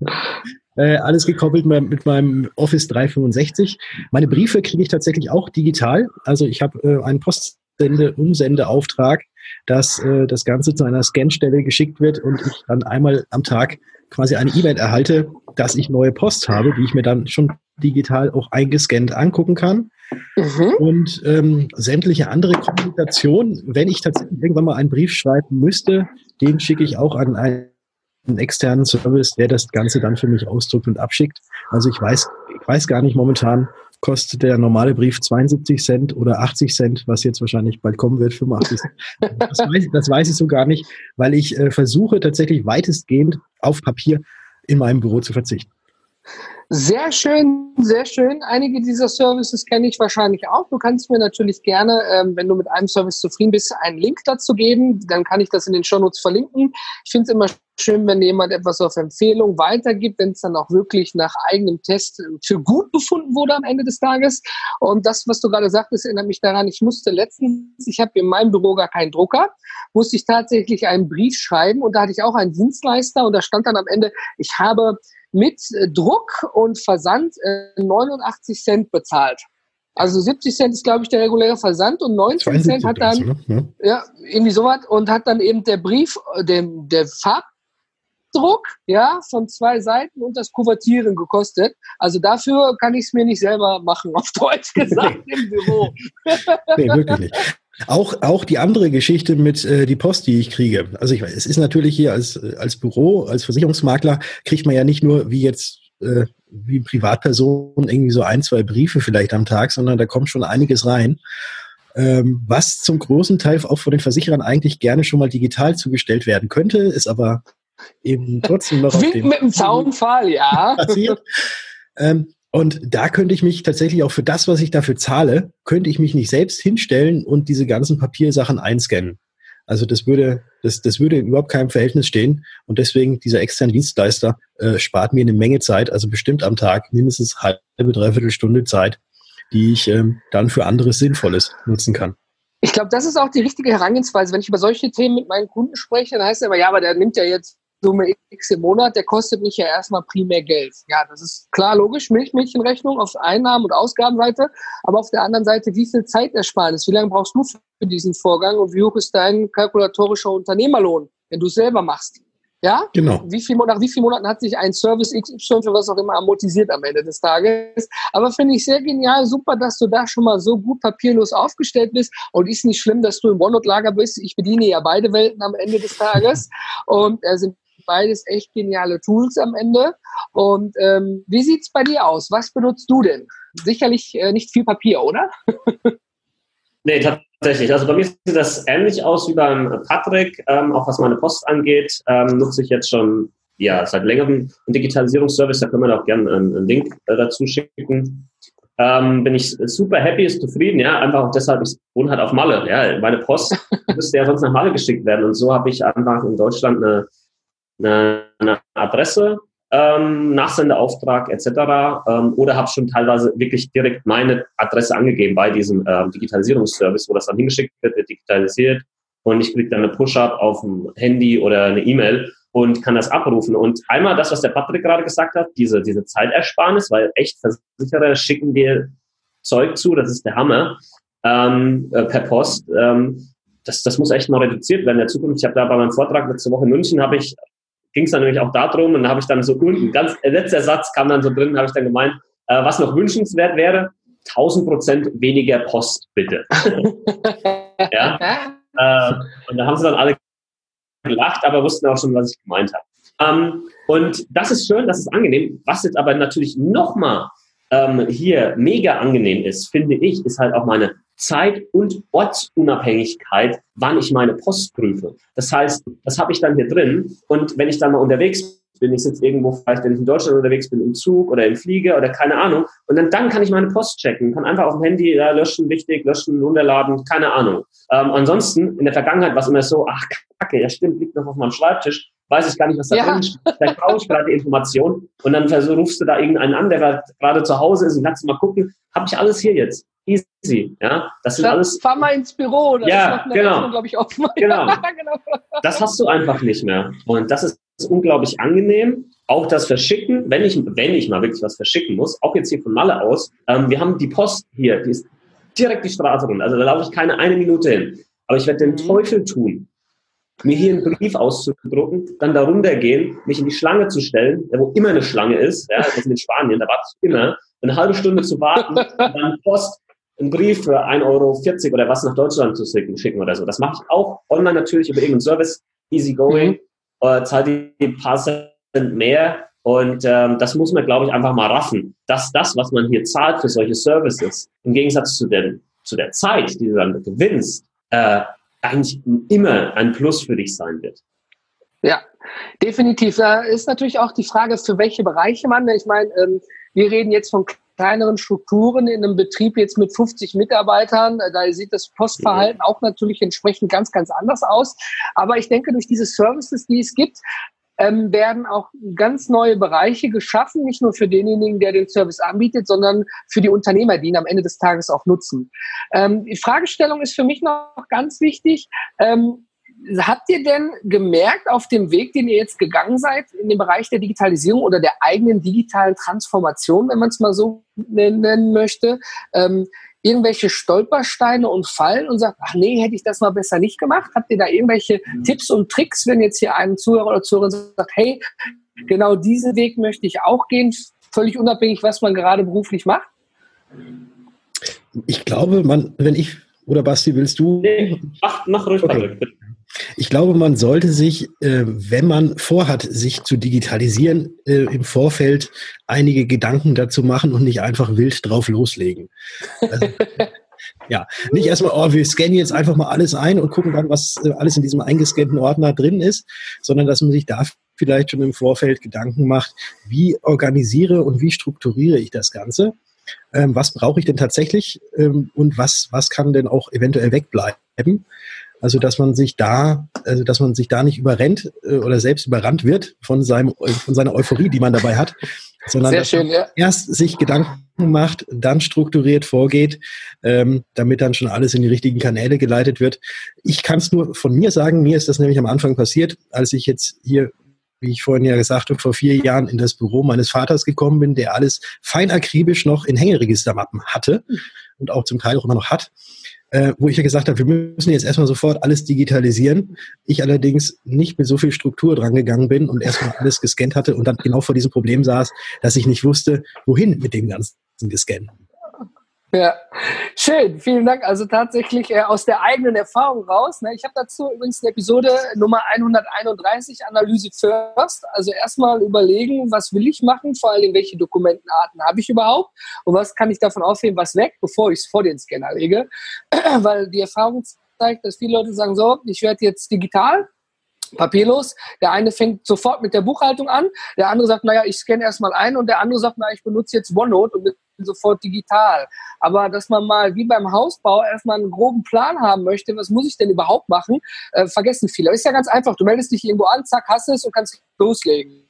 [laughs] Äh, alles gekoppelt mit meinem Office 365. Meine Briefe kriege ich tatsächlich auch digital. Also ich habe äh, einen Postsende-Umsendeauftrag, dass äh, das Ganze zu einer Scanstelle geschickt wird und ich dann einmal am Tag quasi eine E-Mail erhalte, dass ich neue Post habe, die ich mir dann schon digital auch eingescannt angucken kann. Mhm. Und ähm, sämtliche andere Kommunikation, wenn ich tatsächlich irgendwann mal einen Brief schreiben müsste, den schicke ich auch an einen einen externen Service, der das Ganze dann für mich ausdruckt und abschickt. Also ich weiß, ich weiß gar nicht momentan, kostet der normale Brief 72 Cent oder 80 Cent, was jetzt wahrscheinlich bald kommen wird, 85 Cent. Das weiß, das weiß ich so gar nicht, weil ich äh, versuche tatsächlich weitestgehend auf Papier in meinem Büro zu verzichten. Sehr schön, sehr schön. Einige dieser Services kenne ich wahrscheinlich auch. Du kannst mir natürlich gerne, ähm, wenn du mit einem Service zufrieden bist, einen Link dazu geben. Dann kann ich das in den Shownotes verlinken. Ich finde es immer schön, wenn jemand etwas auf Empfehlung weitergibt, wenn es dann auch wirklich nach eigenem Test für gut befunden wurde am Ende des Tages. Und das, was du gerade sagtest, erinnert mich daran, ich musste letztens, ich habe in meinem Büro gar keinen Drucker, musste ich tatsächlich einen Brief schreiben und da hatte ich auch einen Dienstleister und da stand dann am Ende, ich habe mit äh, Druck und Versand 89 äh, Cent bezahlt. Also 70 Cent ist, glaube ich, der reguläre Versand und 19 Cent hat dann, ne? ja. ja, irgendwie sowas und hat dann eben der Brief, äh, der, der Farbdruck, ja, von zwei Seiten und das Kuvertieren gekostet. Also dafür kann ich es mir nicht selber machen, [laughs] auf Deutsch gesagt, im Büro. nee, wirklich nicht. Auch, auch die andere Geschichte mit äh, die Post, die ich kriege. Also ich, es ist natürlich hier als, als Büro, als Versicherungsmakler, kriegt man ja nicht nur wie jetzt äh, wie Privatperson irgendwie so ein, zwei Briefe vielleicht am Tag, sondern da kommt schon einiges rein. Ähm, was zum großen Teil auch von den Versicherern eigentlich gerne schon mal digital zugestellt werden könnte, ist aber eben trotzdem noch auf dem mit dem Zaunfall, ja. [laughs] passiert. Ähm, und da könnte ich mich tatsächlich auch für das, was ich dafür zahle, könnte ich mich nicht selbst hinstellen und diese ganzen Papiersachen einscannen. Also das würde, das, das würde in überhaupt keinem Verhältnis stehen. Und deswegen dieser externe Dienstleister äh, spart mir eine Menge Zeit, also bestimmt am Tag mindestens halbe, dreiviertel Stunde Zeit, die ich ähm, dann für anderes Sinnvolles nutzen kann. Ich glaube, das ist auch die richtige Herangehensweise. Wenn ich über solche Themen mit meinen Kunden spreche, dann heißt es immer, ja, aber der nimmt ja jetzt Summe X im Monat, der kostet mich ja erstmal primär Geld. Ja, das ist klar logisch, Milchmädchenrechnung auf Einnahmen- und Ausgabenseite, aber auf der anderen Seite, wie viel Zeitersparnis, wie lange brauchst du für diesen Vorgang und wie hoch ist dein kalkulatorischer Unternehmerlohn, wenn du es selber machst? Ja? Genau. Wie viel, nach wie vielen Monaten hat sich ein Service XY für was auch immer amortisiert am Ende des Tages? Aber finde ich sehr genial, super, dass du da schon mal so gut papierlos aufgestellt bist. Und ist nicht schlimm, dass du im OneNote-Lager bist. Ich bediene ja beide Welten am Ende des Tages. und äh, sind beides echt geniale Tools am Ende. Und ähm, wie sieht's bei dir aus? Was benutzt du denn? Sicherlich äh, nicht viel Papier, oder? [laughs] nee, tatsächlich. Also bei mir sieht das ähnlich aus wie beim Patrick. Ähm, auch was meine Post angeht, ähm, nutze ich jetzt schon ja, seit längerem einen Digitalisierungsservice. Da können wir auch gerne einen, einen Link äh, dazu schicken. Ähm, bin ich super happy, ist zufrieden, ja, einfach auch deshalb, ich wohne halt auf Malle, ja, meine Post [laughs] müsste ja sonst nach Malle geschickt werden und so habe ich einfach in Deutschland eine eine, eine Adresse, ähm, Nachsendeauftrag etc. Ähm, oder habe schon teilweise wirklich direkt meine Adresse angegeben bei diesem ähm, Digitalisierungsservice, wo das dann hingeschickt wird, wird digitalisiert und ich kriege dann eine Push-up auf dem Handy oder eine E-Mail und kann das abrufen. Und einmal das, was der Patrick gerade gesagt hat, diese, diese Zeitersparnis, weil echt Versicherer schicken dir Zeug zu, das ist der Hammer, ähm, äh, per Post. Ähm, das, das muss echt mal reduziert werden in der Zukunft. Ich habe da bei meinem Vortrag letzte Woche in München, habe ich ging es dann nämlich auch darum, und da habe ich dann so unten, ganz, der letzte Satz kam dann so drin, habe ich dann gemeint, äh, was noch wünschenswert wäre, 1000 Prozent weniger Post, bitte. [laughs] ja? Äh, und da haben sie dann alle gelacht, aber wussten auch schon, was ich gemeint habe. Ähm, und das ist schön, das ist angenehm. Was jetzt aber natürlich nochmal ähm, hier mega angenehm ist, finde ich, ist halt auch meine Zeit- und Ortsunabhängigkeit, wann ich meine Post prüfe. Das heißt, das habe ich dann hier drin und wenn ich dann mal unterwegs bin, ich sitze irgendwo, vielleicht wenn ich in Deutschland unterwegs bin, im Zug oder im Flieger oder keine Ahnung. Und dann, dann kann ich meine Post checken, kann einfach auf dem Handy ja, löschen, wichtig, löschen, runterladen, keine Ahnung. Ähm, ansonsten, in der Vergangenheit war es immer so, ach Kacke, ja stimmt, liegt noch auf meinem Schreibtisch, weiß ich gar nicht, was da ja. drin steht. Vielleicht brauche ich gerade die Information und dann rufst du da irgendeinen an, der gerade zu Hause ist und kannst du mal gucken, habe ich alles hier jetzt? Easy, ja. Das sind alles. Fahr mal ins Büro, da ja, ist genau. glaube ich, offen. Genau. [laughs] genau. Das hast du einfach nicht mehr. Und das ist unglaublich angenehm. Auch das Verschicken, wenn ich, wenn ich mal wirklich was verschicken muss, auch jetzt hier von Malle aus, ähm, wir haben die Post hier, die ist direkt die Straße runter. Also da laufe ich keine eine Minute hin. Aber ich werde den mhm. Teufel tun, mir hier einen Brief auszudrucken, dann darunter gehen, mich in die Schlange zu stellen, wo immer eine Schlange ist, ja, das ist in Spanien, da warte ich immer, eine halbe Stunde zu warten, dann Post, einen Brief für 1,40 Euro oder was nach Deutschland zu schicken oder so. Das mache ich auch online natürlich über irgendeinen Service, easy going, mhm. äh, zahle die paar Cent mehr und ähm, das muss man, glaube ich, einfach mal raffen, dass das, was man hier zahlt für solche Services, im Gegensatz zu, den, zu der Zeit, die du dann gewinnst, äh, eigentlich immer ein Plus für dich sein wird. Ja, definitiv. Da ist natürlich auch die Frage, für welche Bereiche man, ich meine, ähm, wir reden jetzt von kleineren Strukturen in einem Betrieb jetzt mit 50 Mitarbeitern. Da sieht das Postverhalten auch natürlich entsprechend ganz, ganz anders aus. Aber ich denke, durch diese Services, die es gibt, ähm, werden auch ganz neue Bereiche geschaffen, nicht nur für denjenigen, der den Service anbietet, sondern für die Unternehmer, die ihn am Ende des Tages auch nutzen. Ähm, die Fragestellung ist für mich noch ganz wichtig. Ähm, habt ihr denn gemerkt auf dem Weg, den ihr jetzt gegangen seid, in dem Bereich der Digitalisierung oder der eigenen digitalen Transformation, wenn man es mal so nennen möchte, ähm, irgendwelche Stolpersteine und Fallen und sagt, ach nee, hätte ich das mal besser nicht gemacht? Habt ihr da irgendwelche mhm. Tipps und Tricks, wenn jetzt hier ein Zuhörer oder Zuhörerin sagt, hey, genau diesen Weg möchte ich auch gehen, völlig unabhängig, was man gerade beruflich macht? Ich glaube, man, wenn ich, oder Basti, willst du? Nee, mach, mach ruhig, okay. Patrick, ich glaube, man sollte sich, äh, wenn man vorhat, sich zu digitalisieren, äh, im Vorfeld einige Gedanken dazu machen und nicht einfach wild drauf loslegen. Also, [laughs] ja, nicht erstmal, oh, wir scannen jetzt einfach mal alles ein und gucken dann, was äh, alles in diesem eingescannten Ordner drin ist, sondern dass man sich da vielleicht schon im Vorfeld Gedanken macht, wie organisiere und wie strukturiere ich das Ganze? Ähm, was brauche ich denn tatsächlich ähm, und was, was kann denn auch eventuell wegbleiben? Also dass man sich da, also dass man sich da nicht überrennt äh, oder selbst überrannt wird von seinem von seiner Euphorie, die man dabei hat, sondern Sehr schön, ja. erst sich Gedanken macht, dann strukturiert vorgeht, ähm, damit dann schon alles in die richtigen Kanäle geleitet wird. Ich kann es nur von mir sagen, mir ist das nämlich am Anfang passiert, als ich jetzt hier wie ich vorhin ja gesagt habe, vor vier Jahren in das Büro meines Vaters gekommen bin, der alles fein akribisch noch in Hängeregistermappen hatte und auch zum Teil auch immer noch hat äh, wo ich ja gesagt habe, wir müssen jetzt erstmal sofort alles digitalisieren. Ich allerdings nicht mit so viel Struktur dran gegangen bin und erstmal alles gescannt hatte und dann genau vor diesem Problem saß, dass ich nicht wusste, wohin mit dem ganzen Gescannen. Ja, schön, vielen Dank. Also tatsächlich äh, aus der eigenen Erfahrung raus. Ne? Ich habe dazu übrigens eine Episode Nummer 131, Analyse First. Also erstmal überlegen, was will ich machen, vor allem welche Dokumentenarten habe ich überhaupt und was kann ich davon aufheben, was weg, bevor ich es vor den Scanner lege. [clears throat] Weil die Erfahrung zeigt, dass viele Leute sagen, so, ich werde jetzt digital, papierlos. Der eine fängt sofort mit der Buchhaltung an, der andere sagt, naja, ich scanne erstmal ein und der andere sagt, naja, ich benutze jetzt OneNote und sofort digital. Aber dass man mal wie beim Hausbau erstmal einen groben Plan haben möchte, was muss ich denn überhaupt machen, äh, vergessen viele. Ist ja ganz einfach. Du meldest dich irgendwo an, zack, hast es und kannst loslegen.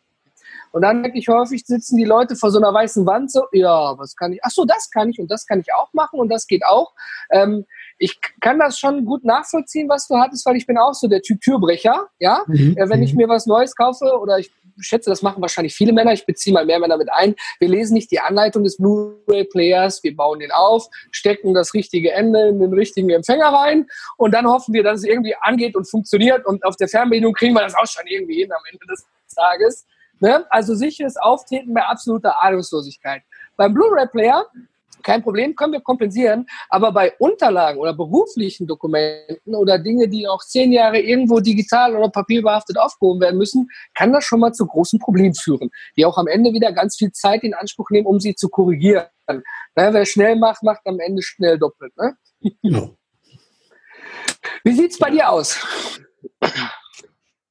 Und dann merke ich häufig, sitzen die Leute vor so einer weißen Wand so, ja, was kann ich? Ach so, das kann ich und das kann ich auch machen und das geht auch. Ähm, ich kann das schon gut nachvollziehen, was du hattest, weil ich bin auch so der Typ Türbrecher, ja. Mhm. Äh, wenn ich mhm. mir was Neues kaufe oder ich schätze, das machen wahrscheinlich viele Männer, ich beziehe mal mehr Männer mit ein, wir lesen nicht die Anleitung des Blu-ray-Players, wir bauen den auf, stecken das richtige Ende in den richtigen Empfänger rein und dann hoffen wir, dass es irgendwie angeht und funktioniert und auf der Fernbedienung kriegen wir das auch schon irgendwie hin am Ende des Tages. Ne? Also sicheres Auftreten bei absoluter Ahnungslosigkeit. Beim Blu-ray-Player kein Problem, können wir kompensieren. Aber bei Unterlagen oder beruflichen Dokumenten oder Dinge, die auch zehn Jahre irgendwo digital oder papierbehaftet aufgehoben werden müssen, kann das schon mal zu großen Problemen führen, die auch am Ende wieder ganz viel Zeit in Anspruch nehmen, um sie zu korrigieren. Na, wer schnell macht, macht am Ende schnell doppelt. Ne? Genau. Wie sieht's bei dir aus?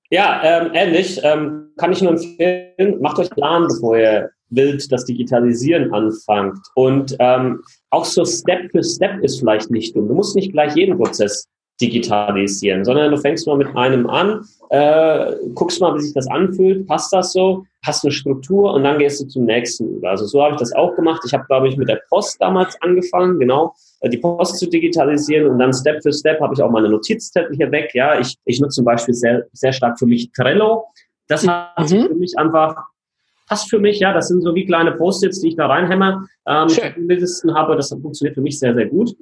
Ja, ähm, ähnlich. Ähm, kann ich nur empfehlen, macht euch Plan, bevor ihr wild das Digitalisieren anfangt. Und ähm, auch so Step für Step ist vielleicht nicht dumm. Du musst nicht gleich jeden Prozess digitalisieren, sondern du fängst mal mit einem an, äh, guckst mal, wie sich das anfühlt, passt das so, hast eine Struktur und dann gehst du zum nächsten über. Also so habe ich das auch gemacht. Ich habe, glaube ich, mit der Post damals angefangen, genau, äh, die Post zu digitalisieren und dann Step für Step habe ich auch meine Notizzettel hier weg. Ja, ich, ich nutze zum Beispiel sehr, sehr stark für mich Trello. Das hat mhm. für mich einfach passt für mich, ja, das sind so wie kleine Post-its, die ich da reinhämmer, ähm, Listen habe, das funktioniert für mich sehr, sehr gut.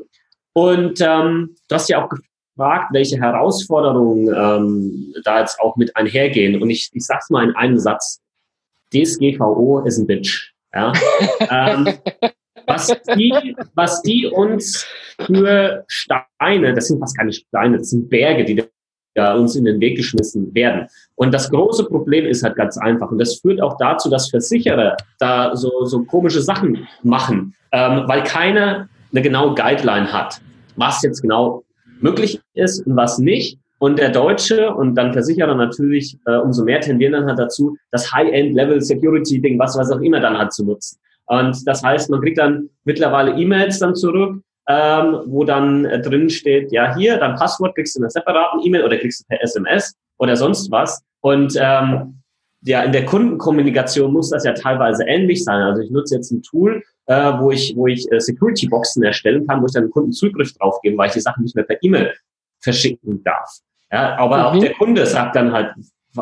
Und ähm, du hast ja auch gefragt, welche Herausforderungen ähm, da jetzt auch mit einhergehen. Und ich, ich sag's mal in einem Satz. DSGVO ist ein Bitch. Ja? [laughs] ähm, was, die, was die uns für Steine, das sind fast keine Steine, das sind Berge, die uns in den Weg geschmissen werden. Und das große Problem ist halt ganz einfach. Und das führt auch dazu, dass Versicherer da so, so komische Sachen machen, ähm, weil keiner eine genaue Guideline hat, was jetzt genau möglich ist und was nicht. Und der Deutsche und dann Versicherer natürlich äh, umso mehr tendieren dann halt dazu, das High-End-Level-Security-Ding, was was auch immer dann halt zu nutzen. Und das heißt, man kriegt dann mittlerweile E-Mails dann zurück, ähm, wo dann äh, drin steht, ja hier, dein Passwort kriegst du in einer separaten E-Mail oder kriegst du per SMS oder sonst was. Und ähm, ja, in der Kundenkommunikation muss das ja teilweise ähnlich sein. Also ich nutze jetzt ein Tool, äh, wo ich, wo ich äh, Security-Boxen erstellen kann, wo ich dann Kunden Zugriff drauf gebe, weil ich die Sachen nicht mehr per E-Mail verschicken darf. Ja, aber mhm. auch der Kunde sagt dann halt,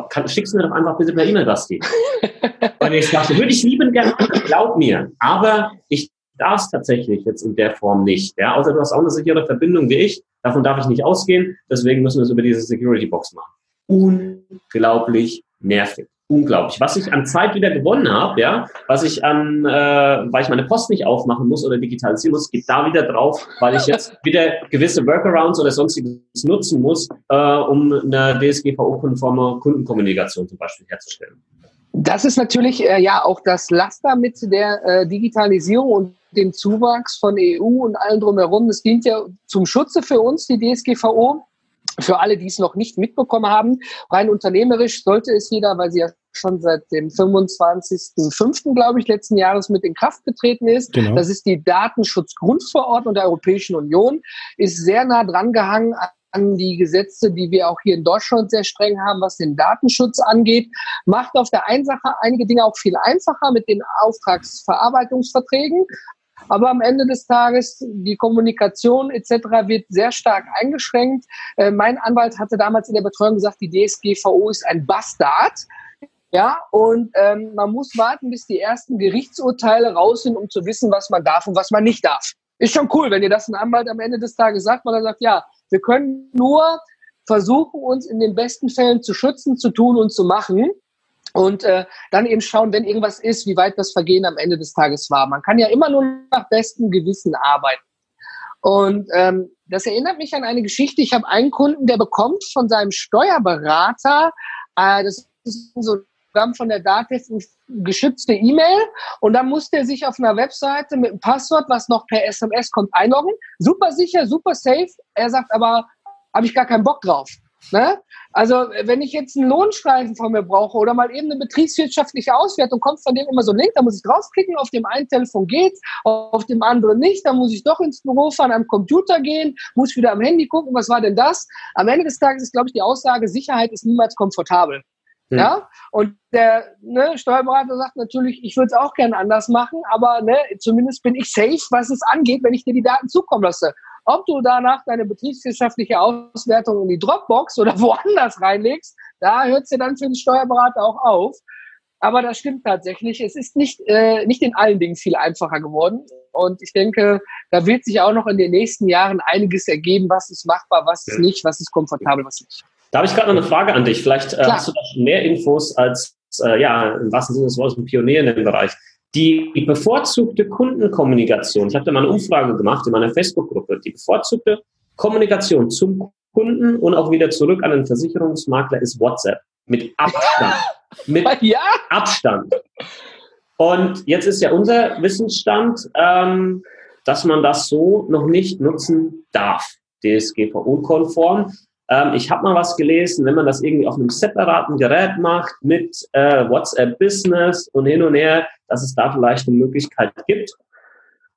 kann, schickst du mir doch einfach bitte per E-Mail, Basti. [laughs] Und ich dachte, würde ich lieben gerne, glaub mir. Aber ich darf es tatsächlich jetzt in der Form nicht. Ja, außer du hast auch eine sichere Verbindung wie ich. Davon darf ich nicht ausgehen. Deswegen müssen wir es über diese Security Box machen. Unglaublich nervig unglaublich. Was ich an Zeit wieder gewonnen habe, ja, was ich an, äh, weil ich meine Post nicht aufmachen muss oder digitalisieren muss, geht da wieder drauf, weil ich jetzt [laughs] wieder gewisse Workarounds oder sonstiges nutzen muss, äh, um eine DSGVO-konforme Kundenkommunikation zum Beispiel herzustellen. Das ist natürlich äh, ja auch das Laster mit der äh, Digitalisierung und dem Zuwachs von EU und allem drumherum. Das dient ja zum Schutze für uns, die DSGVO. Für alle, die es noch nicht mitbekommen haben, rein unternehmerisch sollte es jeder, weil sie ja schon seit dem 25.05. glaube ich letzten Jahres mit in Kraft getreten ist. Genau. Das ist die Datenschutzgrundverordnung der Europäischen Union, ist sehr nah dran gehangen an die Gesetze, die wir auch hier in Deutschland sehr streng haben, was den Datenschutz angeht, macht auf der einen Sache einige Dinge auch viel einfacher mit den Auftragsverarbeitungsverträgen, aber am Ende des Tages, die Kommunikation etc. wird sehr stark eingeschränkt. Äh, mein Anwalt hatte damals in der Betreuung gesagt, die DSGVO ist ein Bastard. Ja, und ähm, man muss warten, bis die ersten Gerichtsurteile raus sind, um zu wissen, was man darf und was man nicht darf. Ist schon cool, wenn ihr das ein Anwalt am Ende des Tages sagt, man dann sagt, ja, wir können nur versuchen, uns in den besten Fällen zu schützen, zu tun und zu machen und äh, dann eben schauen, wenn irgendwas ist, wie weit das Vergehen am Ende des Tages war. Man kann ja immer nur nach bestem Gewissen arbeiten. Und ähm, das erinnert mich an eine Geschichte. Ich habe einen Kunden, der bekommt von seinem Steuerberater, äh, das ist so von der Datev geschützte E-Mail und dann musste er sich auf einer Webseite mit einem Passwort, was noch per SMS kommt, einloggen. Super sicher, super safe. Er sagt aber, habe ich gar keinen Bock drauf. Ne? Also wenn ich jetzt einen Lohnstreifen von mir brauche oder mal eben eine betriebswirtschaftliche Auswertung, kommt von dem immer so ein Link, da muss ich draufklicken, auf dem einen Telefon geht's, auf dem anderen nicht, dann muss ich doch ins Büro fahren, am Computer gehen, muss wieder am Handy gucken, was war denn das? Am Ende des Tages ist, glaube ich, die Aussage, Sicherheit ist niemals komfortabel. Hm. Ja, und der ne, Steuerberater sagt natürlich, ich würde es auch gerne anders machen, aber ne, zumindest bin ich safe, was es angeht, wenn ich dir die Daten zukommen lasse. Ob du danach deine betriebswirtschaftliche Auswertung in die Dropbox oder [laughs] woanders reinlegst, da hört es dir dann für den Steuerberater auch auf. Aber das stimmt tatsächlich. Es ist nicht, äh, nicht in allen Dingen viel einfacher geworden. Und ich denke, da wird sich auch noch in den nächsten Jahren einiges ergeben, was ist machbar, was ist nicht, was ist komfortabel, was nicht. Da habe ich gerade noch eine Frage an dich. Vielleicht äh, hast du da schon mehr Infos als, äh, ja, im wahrsten Sinne des Wortes, ein Pionier in dem Bereich. Die bevorzugte Kundenkommunikation, ich habe da mal eine Umfrage gemacht in meiner Facebook-Gruppe, die bevorzugte Kommunikation zum Kunden und auch wieder zurück an den Versicherungsmakler ist WhatsApp. Mit Abstand. [laughs] Mit ja? Abstand. Und jetzt ist ja unser Wissensstand, ähm, dass man das so noch nicht nutzen darf, DSGVO-konform. Ähm, ich habe mal was gelesen, wenn man das irgendwie auf einem separaten Gerät macht mit äh, WhatsApp Business und hin und her, dass es da vielleicht eine Möglichkeit gibt.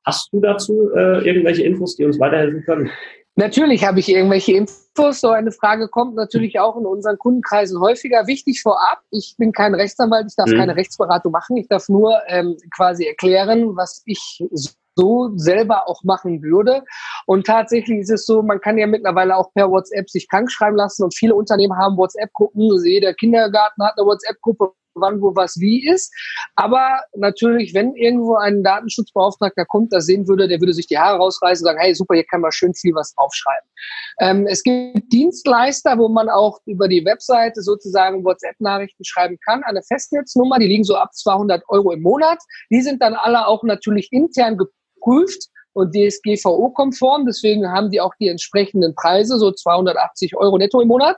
Hast du dazu äh, irgendwelche Infos, die uns weiterhelfen können? Natürlich habe ich irgendwelche Infos. So eine Frage kommt natürlich auch in unseren Kundenkreisen häufiger. Wichtig vorab, ich bin kein Rechtsanwalt, ich darf mhm. keine Rechtsberatung machen. Ich darf nur ähm, quasi erklären, was ich so selber auch machen würde. Und tatsächlich ist es so, man kann ja mittlerweile auch per WhatsApp sich krank schreiben lassen und viele Unternehmen haben WhatsApp-Gruppen. Also jeder Kindergarten hat eine WhatsApp-Gruppe, wann, wo, was, wie ist. Aber natürlich, wenn irgendwo ein Datenschutzbeauftragter kommt, der sehen würde, der würde sich die Haare rausreißen und sagen, hey, super, hier kann man schön viel was draufschreiben. Ähm, es gibt Dienstleister, wo man auch über die Webseite sozusagen WhatsApp-Nachrichten schreiben kann. Eine Festnetznummer, die liegen so ab 200 Euro im Monat. Die sind dann alle auch natürlich intern geprüft und DSGVO-konform. Deswegen haben die auch die entsprechenden Preise, so 280 Euro netto im Monat.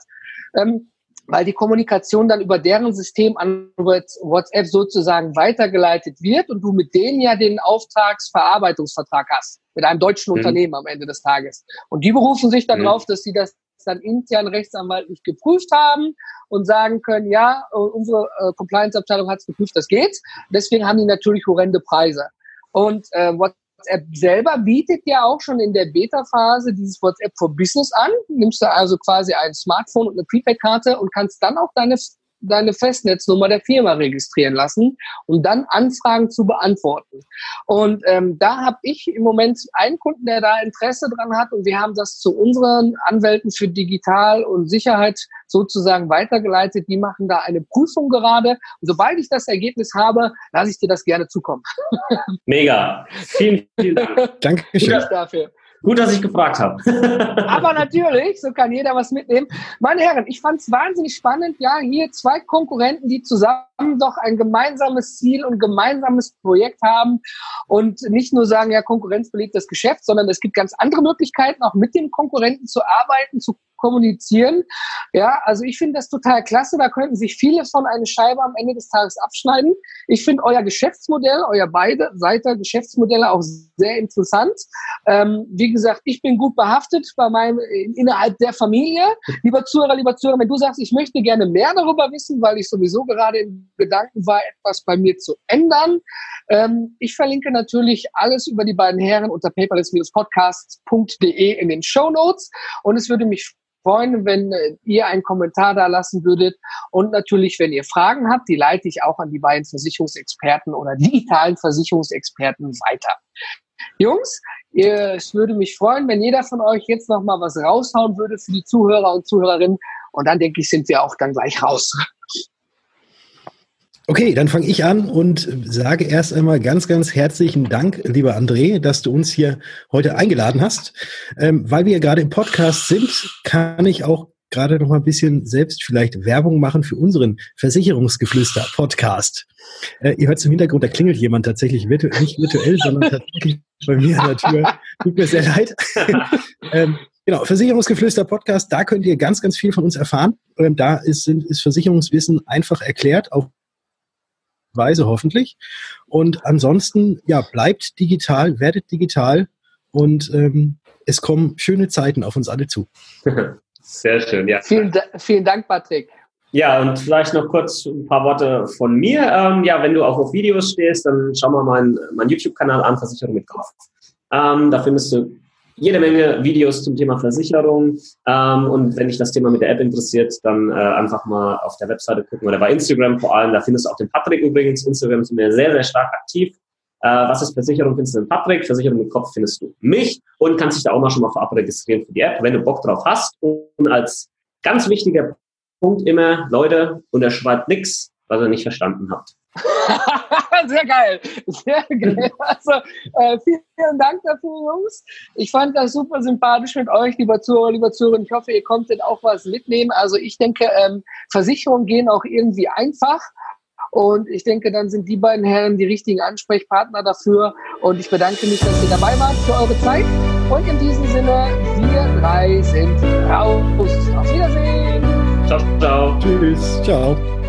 Ähm, weil die Kommunikation dann über deren System an WhatsApp sozusagen weitergeleitet wird und du mit denen ja den Auftragsverarbeitungsvertrag hast, mit einem deutschen mhm. Unternehmen am Ende des Tages. Und die berufen sich dann mhm. darauf, dass sie das dann intern rechtsanwaltlich geprüft haben und sagen können, ja, unsere äh, Compliance-Abteilung hat es geprüft, das geht. Deswegen haben die natürlich horrende Preise. Und äh, WhatsApp selber bietet ja auch schon in der Beta-Phase dieses WhatsApp for Business an. Nimmst du also quasi ein Smartphone und eine Prepaid-Karte und kannst dann auch deine deine Festnetznummer der Firma registrieren lassen und dann Anfragen zu beantworten. Und ähm, da habe ich im Moment einen Kunden, der da Interesse dran hat und wir haben das zu unseren Anwälten für Digital und Sicherheit sozusagen weitergeleitet. Die machen da eine Prüfung gerade und sobald ich das Ergebnis habe, lasse ich dir das gerne zukommen. Mega. Vielen, vielen Dank. [laughs] Dankeschön. dafür. Gut, dass ich gefragt habe. [laughs] Aber natürlich, so kann jeder was mitnehmen. Meine Herren, ich fand es wahnsinnig spannend. Ja, hier zwei Konkurrenten, die zusammen doch ein gemeinsames Ziel und gemeinsames Projekt haben und nicht nur sagen, ja, Konkurrenz belebt das Geschäft, sondern es gibt ganz andere Möglichkeiten, auch mit dem Konkurrenten zu arbeiten, zu kommunizieren. Ja, also ich finde das total klasse. Da könnten sich viele von einer Scheibe am Ende des Tages abschneiden. Ich finde euer Geschäftsmodell, euer beide Seite Geschäftsmodelle auch sehr interessant. Ähm, wie gesagt, ich bin gut behaftet bei meinem innerhalb der Familie. Lieber Zuhörer, lieber Zuhörer, wenn du sagst, ich möchte gerne mehr darüber wissen, weil ich sowieso gerade im Gedanken war, etwas bei mir zu ändern. Ähm, ich verlinke natürlich alles über die beiden Herren unter paperless-podcast.de in den Show Notes und es würde mich freuen, wenn äh, ihr einen Kommentar da lassen würdet. Und natürlich, wenn ihr Fragen habt, die leite ich auch an die beiden Versicherungsexperten oder digitalen Versicherungsexperten weiter. Jungs, es würde mich freuen, wenn jeder von euch jetzt noch mal was raushauen würde für die Zuhörer und Zuhörerinnen. Und dann denke ich, sind wir auch dann gleich raus. Okay, dann fange ich an und sage erst einmal ganz, ganz herzlichen Dank, lieber André, dass du uns hier heute eingeladen hast. Ähm, weil wir gerade im Podcast sind, kann ich auch gerade noch mal ein bisschen selbst vielleicht Werbung machen für unseren Versicherungsgeflüster-Podcast. Äh, ihr hört im Hintergrund, da klingelt jemand tatsächlich virtu nicht virtuell, sondern tatsächlich bei mir an der Tür. Tut mir sehr leid. [laughs] ähm, Genau, Versicherungsgeflüster Podcast, da könnt ihr ganz, ganz viel von uns erfahren. Ähm, da ist, sind, ist Versicherungswissen einfach erklärt, auf Weise hoffentlich. Und ansonsten, ja, bleibt digital, werdet digital und ähm, es kommen schöne Zeiten auf uns alle zu. [laughs] Sehr schön, ja. Vielen, vielen Dank, Patrick. Ja, und vielleicht noch kurz ein paar Worte von mir. Ähm, ja, wenn du auch auf Videos stehst, dann schau mal meinen mein YouTube-Kanal an, Versicherung mit Kopf. Ähm, da findest du jede Menge Videos zum Thema Versicherung. Ähm, und wenn dich das Thema mit der App interessiert, dann äh, einfach mal auf der Webseite gucken oder bei Instagram vor allem. Da findest du auch den Patrick übrigens. Instagram sind wir sehr, sehr stark aktiv. Äh, was ist Versicherung? Findest du den Patrick. Versicherung mit Kopf findest du mich und kannst dich da auch mal schon mal vorab registrieren für die App, wenn du Bock drauf hast. Und als ganz wichtiger Punkt immer, Leute, unterschreibt nichts, was ihr nicht verstanden habt. [laughs] Sehr geil. Sehr geil. Also, äh, vielen Dank dafür, Jungs. Ich fand das super sympathisch mit euch, lieber Zuhörer, lieber Zuhörer. Ich hoffe, ihr konntet auch was mitnehmen. Also ich denke, ähm, Versicherungen gehen auch irgendwie einfach. Und ich denke, dann sind die beiden Herren die richtigen Ansprechpartner dafür. Und ich bedanke mich, dass ihr dabei wart für eure Zeit. Und in diesem Sinne, wir drei sind raus. Auf Wiedersehen. Ciao, ciao. Tschüss. Ciao.